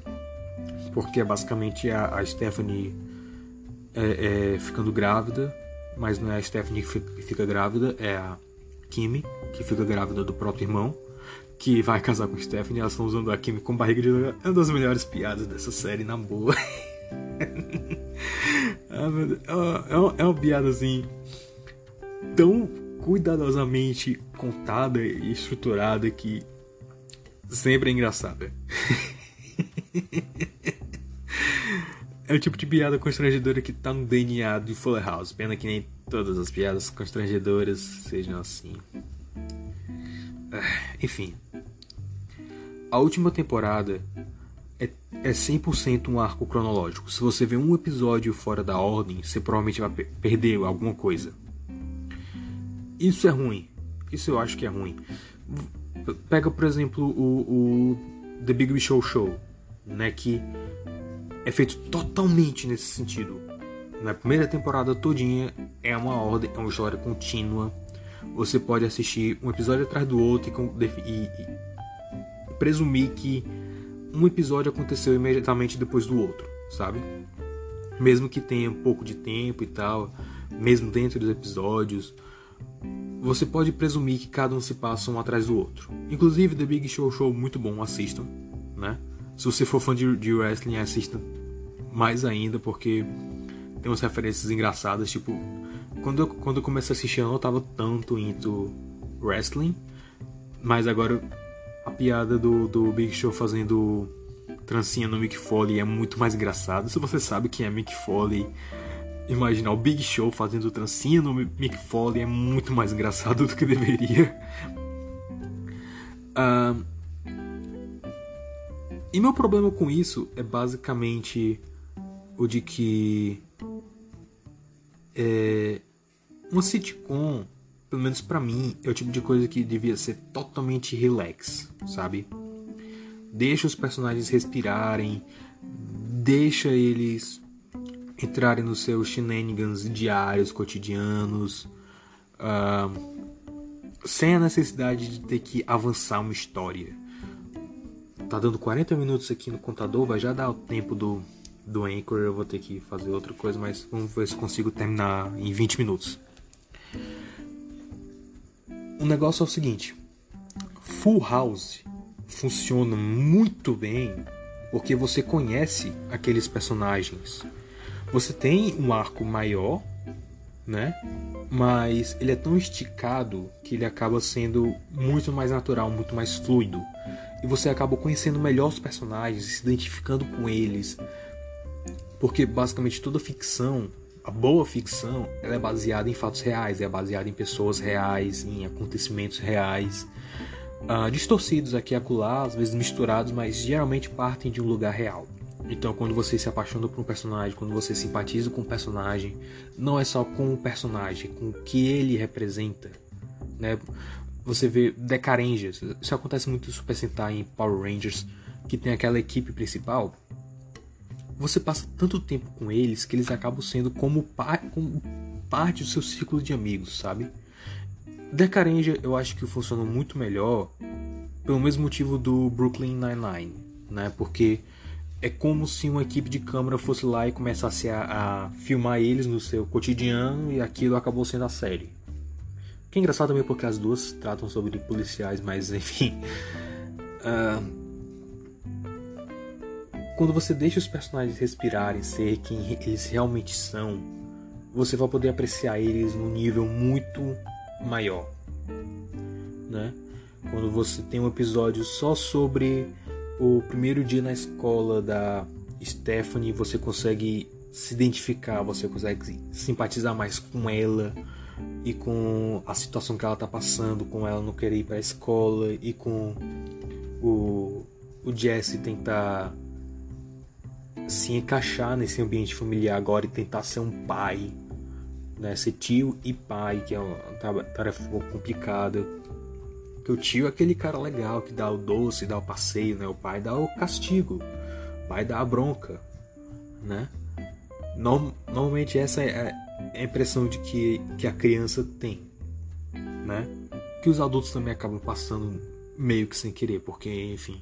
B: porque é basicamente a, a Stephanie é, é, ficando grávida, mas não é a Stephanie que fica, grávida, é a Kimi que fica grávida do próprio irmão, que vai casar com Stephanie. Elas estão usando a Kimi com barriga de É uma das melhores piadas dessa série, na boa. [LAUGHS] Ah, é, uma, é uma piada assim tão cuidadosamente contada e estruturada que sempre é engraçada. [LAUGHS] é o tipo de piada constrangedora que tá no DNA de Fuller House. Pena que nem todas as piadas constrangedoras sejam assim. Ah, enfim. A última temporada é, é 100% um arco cronológico. Se você vê um episódio fora da ordem, você provavelmente vai perder alguma coisa. Isso é ruim. Isso eu acho que é ruim. Pega, por exemplo, o, o The Big Show Show, né, que é feito totalmente nesse sentido. Na primeira temporada todinha é uma ordem, é uma história contínua. Você pode assistir um episódio atrás do outro e, e, e presumir que um episódio aconteceu imediatamente depois do outro, sabe? Mesmo que tenha um pouco de tempo e tal, mesmo dentro dos episódios, você pode presumir que cada um se passa um atrás do outro. Inclusive, The Big Show Show, muito bom, assistam, né? Se você for fã de, de wrestling, assista mais ainda, porque tem umas referências engraçadas, tipo... Quando eu, quando eu comecei a assistir, eu não tava tanto into wrestling, mas agora a piada do, do Big Show fazendo trancinha no Mick Foley é muito mais engraçada. Se você sabe quem é Mick Foley imaginar o Big Show fazendo trancinha no Mick Foley é muito mais engraçado do que deveria. [LAUGHS] Uh, e meu problema com isso é basicamente o de que é, uma sitcom, pelo menos para mim, é o tipo de coisa que devia ser totalmente relax, sabe? Deixa os personagens respirarem, deixa eles entrarem nos seus shenanigans diários, cotidianos, uh, sem a necessidade de ter que avançar uma história. Tá dando 40 minutos aqui no contador, vai já dar o tempo do, do Anchor, eu vou ter que fazer outra coisa, mas vamos ver se consigo terminar em 20 minutos. O negócio é o seguinte: Full House funciona muito bem porque você conhece aqueles personagens você tem um arco maior, né? Mas ele é tão esticado que ele acaba sendo muito mais natural, muito mais fluido. E você acaba conhecendo melhor os personagens, se identificando com eles. Porque basicamente toda ficção, a boa ficção, ela é baseada em fatos reais, é baseada em pessoas reais, em acontecimentos reais. Uh, distorcidos aqui e acolá, às vezes misturados, mas geralmente partem de um lugar real. Então, quando você se apaixona por um personagem, quando você simpatiza com um personagem, não é só com o personagem, com o que ele representa, né? Você vê Deca Rangers, isso acontece muito no Super Sentai em Power Rangers, que tem aquela equipe principal, você passa tanto tempo com eles que eles acabam sendo como, par, como parte do seu círculo de amigos, sabe? Decarenja eu acho que funciona muito melhor pelo mesmo motivo do Brooklyn Nine-Nine, né? Porque é como se uma equipe de câmera fosse lá e começasse a, a, filmar eles no seu cotidiano e aquilo acabou sendo a série. Que é engraçado também porque as duas tratam sobre policiais, mas [LAUGHS] enfim. Uh, quando você deixa os personagens respirarem, ser quem eles realmente são, você vai poder apreciar eles num nível muito maior, né? Quando você tem um episódio só sobre o primeiro dia na escola da Stephanie, você consegue se identificar, você consegue simpatizar mais com ela e com a situação que ela está passando, com ela não querer ir para a escola e com o, o Jesse tentar se encaixar nesse ambiente familiar agora e tentar ser um pai, né? Ser tio e pai, que é uma tarefa complicada. Que o tio é aquele cara legal que dá o doce, dá o passeio, né? O pai dá o castigo, o pai dá a bronca, né? normalmente essa é a impressão de que, que a criança tem, né? Que os adultos também acabam passando meio que sem querer, porque enfim.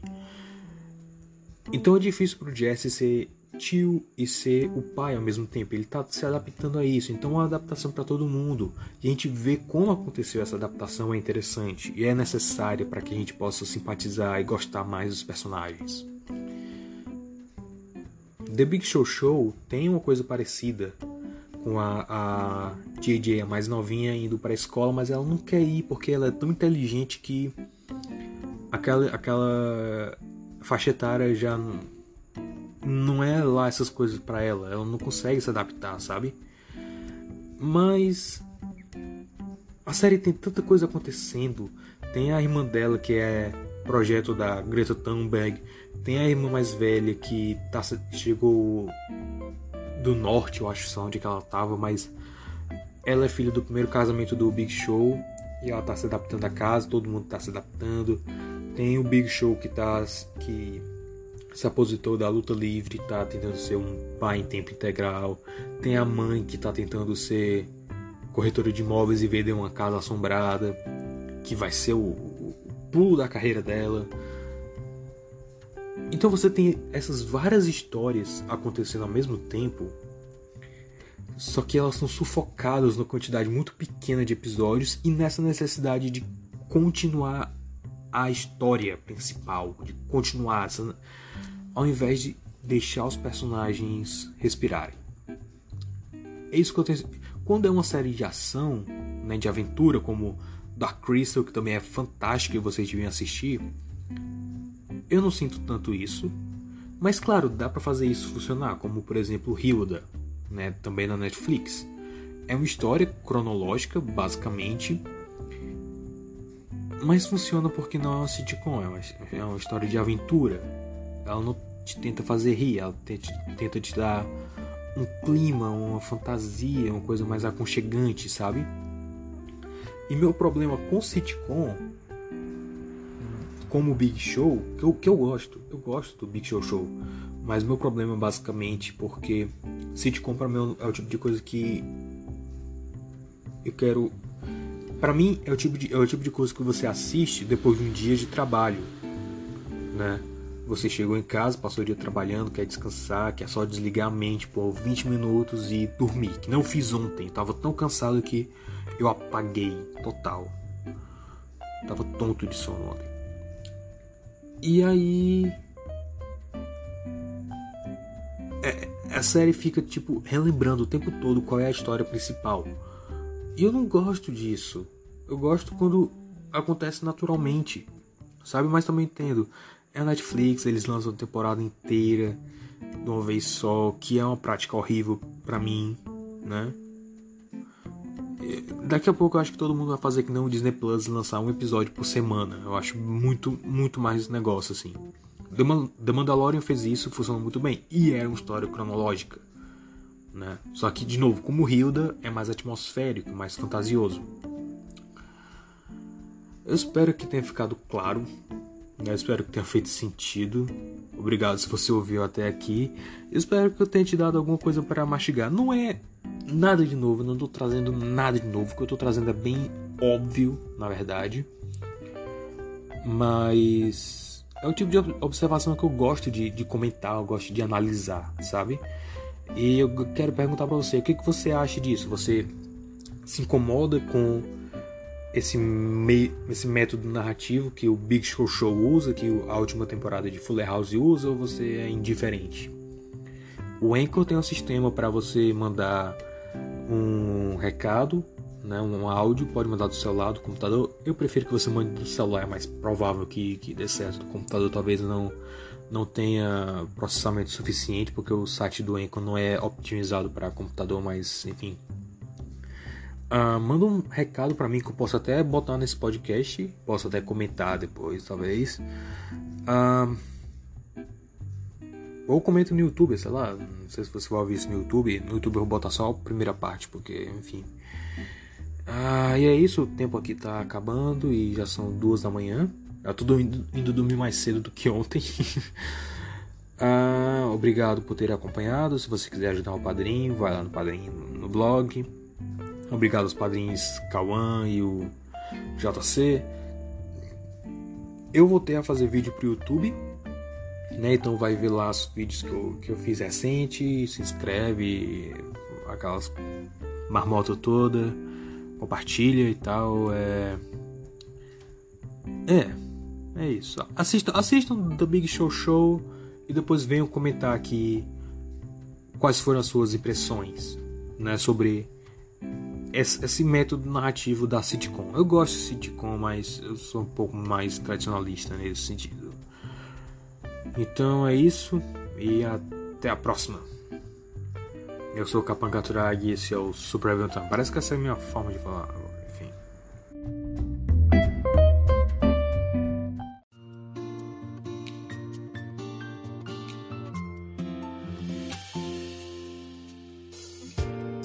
B: Então é difícil pro Jesse ser tio e ser o pai ao mesmo tempo. Ele está se adaptando a isso. Então é uma adaptação para todo mundo. E a gente vê como aconteceu essa adaptação é interessante e é necessária para que a gente possa simpatizar e gostar mais dos personagens. The Big Show Show tem uma coisa parecida com a, a JJ, a mais novinha, indo para a escola, mas ela não quer ir porque ela é tão inteligente que aquela, aquela faixa etária já não é lá essas coisas para ela, ela não consegue se adaptar, sabe? Mas a série tem tanta coisa acontecendo. Tem a irmã dela que é projeto da Greta Thunberg, tem a irmã mais velha que tá, chegou do norte, eu acho só onde que ela tava, mas ela é filha do primeiro casamento do Big Show e ela tá se adaptando à casa, todo mundo tá se adaptando. Tem o Big Show que tá que se aposentou da luta livre, está tentando ser um pai em tempo integral. Tem a mãe que está tentando ser corretora de imóveis e vender uma casa assombrada, que vai ser o, o, o pulo da carreira dela. Então você tem essas várias histórias acontecendo ao mesmo tempo, só que elas são sufocadas numa quantidade muito pequena de episódios e nessa necessidade de continuar a história principal, de continuar essa, ao invés de deixar os personagens respirarem. É isso que tenho. Quando é uma série de ação, né, de aventura, como Dark Crystal, que também é fantástica e vocês deviam assistir, eu não sinto tanto isso. Mas claro, dá para fazer isso funcionar, como por exemplo Hilda, né, também na Netflix. É uma história cronológica, basicamente, mas funciona porque não é uma sitcom, é uma, é uma história de aventura. Ela não te tenta fazer rir, ela te, tenta te dar um clima, uma fantasia, uma coisa mais aconchegante, sabe? E meu problema com sitcom, como Big Show, que eu, que eu gosto, eu gosto do Big Show Show, mas meu problema basicamente porque sitcom para mim é o tipo de coisa que eu quero para mim é o tipo de é o tipo de coisa que você assiste depois de um dia de trabalho, né? Você chegou em casa, passou o dia trabalhando, quer descansar, quer só desligar a mente por 20 minutos e dormir. Que não fiz ontem, tava tão cansado que eu apaguei total. Tava tonto de sono ontem. E aí é, a série fica tipo relembrando o tempo todo qual é a história principal e eu não gosto disso. Eu gosto quando acontece naturalmente, sabe? Mas também entendo. É a Netflix, eles lançam a temporada inteira de uma vez só, que é uma prática horrível para mim, né? Daqui a pouco eu acho que todo mundo vai fazer que não o Disney Plus lançar um episódio por semana. Eu acho muito, muito mais negócio assim. The Mandalorian fez isso, funcionou muito bem. E era uma história cronológica. Né? Só que, de novo, como Hilda é mais atmosférico, mais fantasioso. Eu espero que tenha ficado claro Eu espero que tenha feito sentido. Obrigado se você ouviu até aqui. Eu espero que eu tenha te dado alguma coisa para mastigar. Não é nada de novo, não estou trazendo nada de novo. O que eu estou trazendo é bem óbvio, na verdade. Mas é o tipo de observação que eu gosto de, de comentar, eu gosto de analisar, sabe? E eu quero perguntar para você, o que, que você acha disso? Você se incomoda com esse, esse método narrativo que o Big Show Show usa, que a última temporada de Fuller House usa, ou você é indiferente? O Anchor tem um sistema para você mandar um recado, né, um áudio, pode mandar do celular, do computador. Eu prefiro que você mande do celular, é mais provável que, que dê certo. Do computador talvez não, não tenha processamento suficiente, porque o site do Anchor não é otimizado para computador, mas enfim, Uh, manda um recado para mim que eu posso até botar nesse podcast, posso até comentar depois, talvez. Uh, ou comenta no YouTube, sei lá, não sei se você vai ouvir isso no YouTube. No YouTube eu vou botar só a primeira parte, porque, enfim. Uh, e é isso, o tempo aqui tá acabando e já são duas da manhã. Eu tô indo, indo dormir mais cedo do que ontem. [LAUGHS] obrigado por ter acompanhado. Se você quiser ajudar o padrinho, vai lá no padrinho no blog Obrigado aos padrinhos Cauã e o JC. Eu voltei a fazer vídeo pro YouTube, né? Então vai ver lá os vídeos que eu, que eu fiz recente, se inscreve, aquelas marmota toda, compartilha e tal. É, é, é isso. Assistam, assistam The Big Show Show e depois venham comentar aqui quais foram as suas impressões, né? Sobre esse método narrativo da sitcom. Eu gosto de sitcom, mas eu sou um pouco mais tradicionalista nesse sentido. Então é isso e até a próxima. Eu sou o Capan Katuragi e esse é o Super Time. Parece que essa é a minha forma de falar.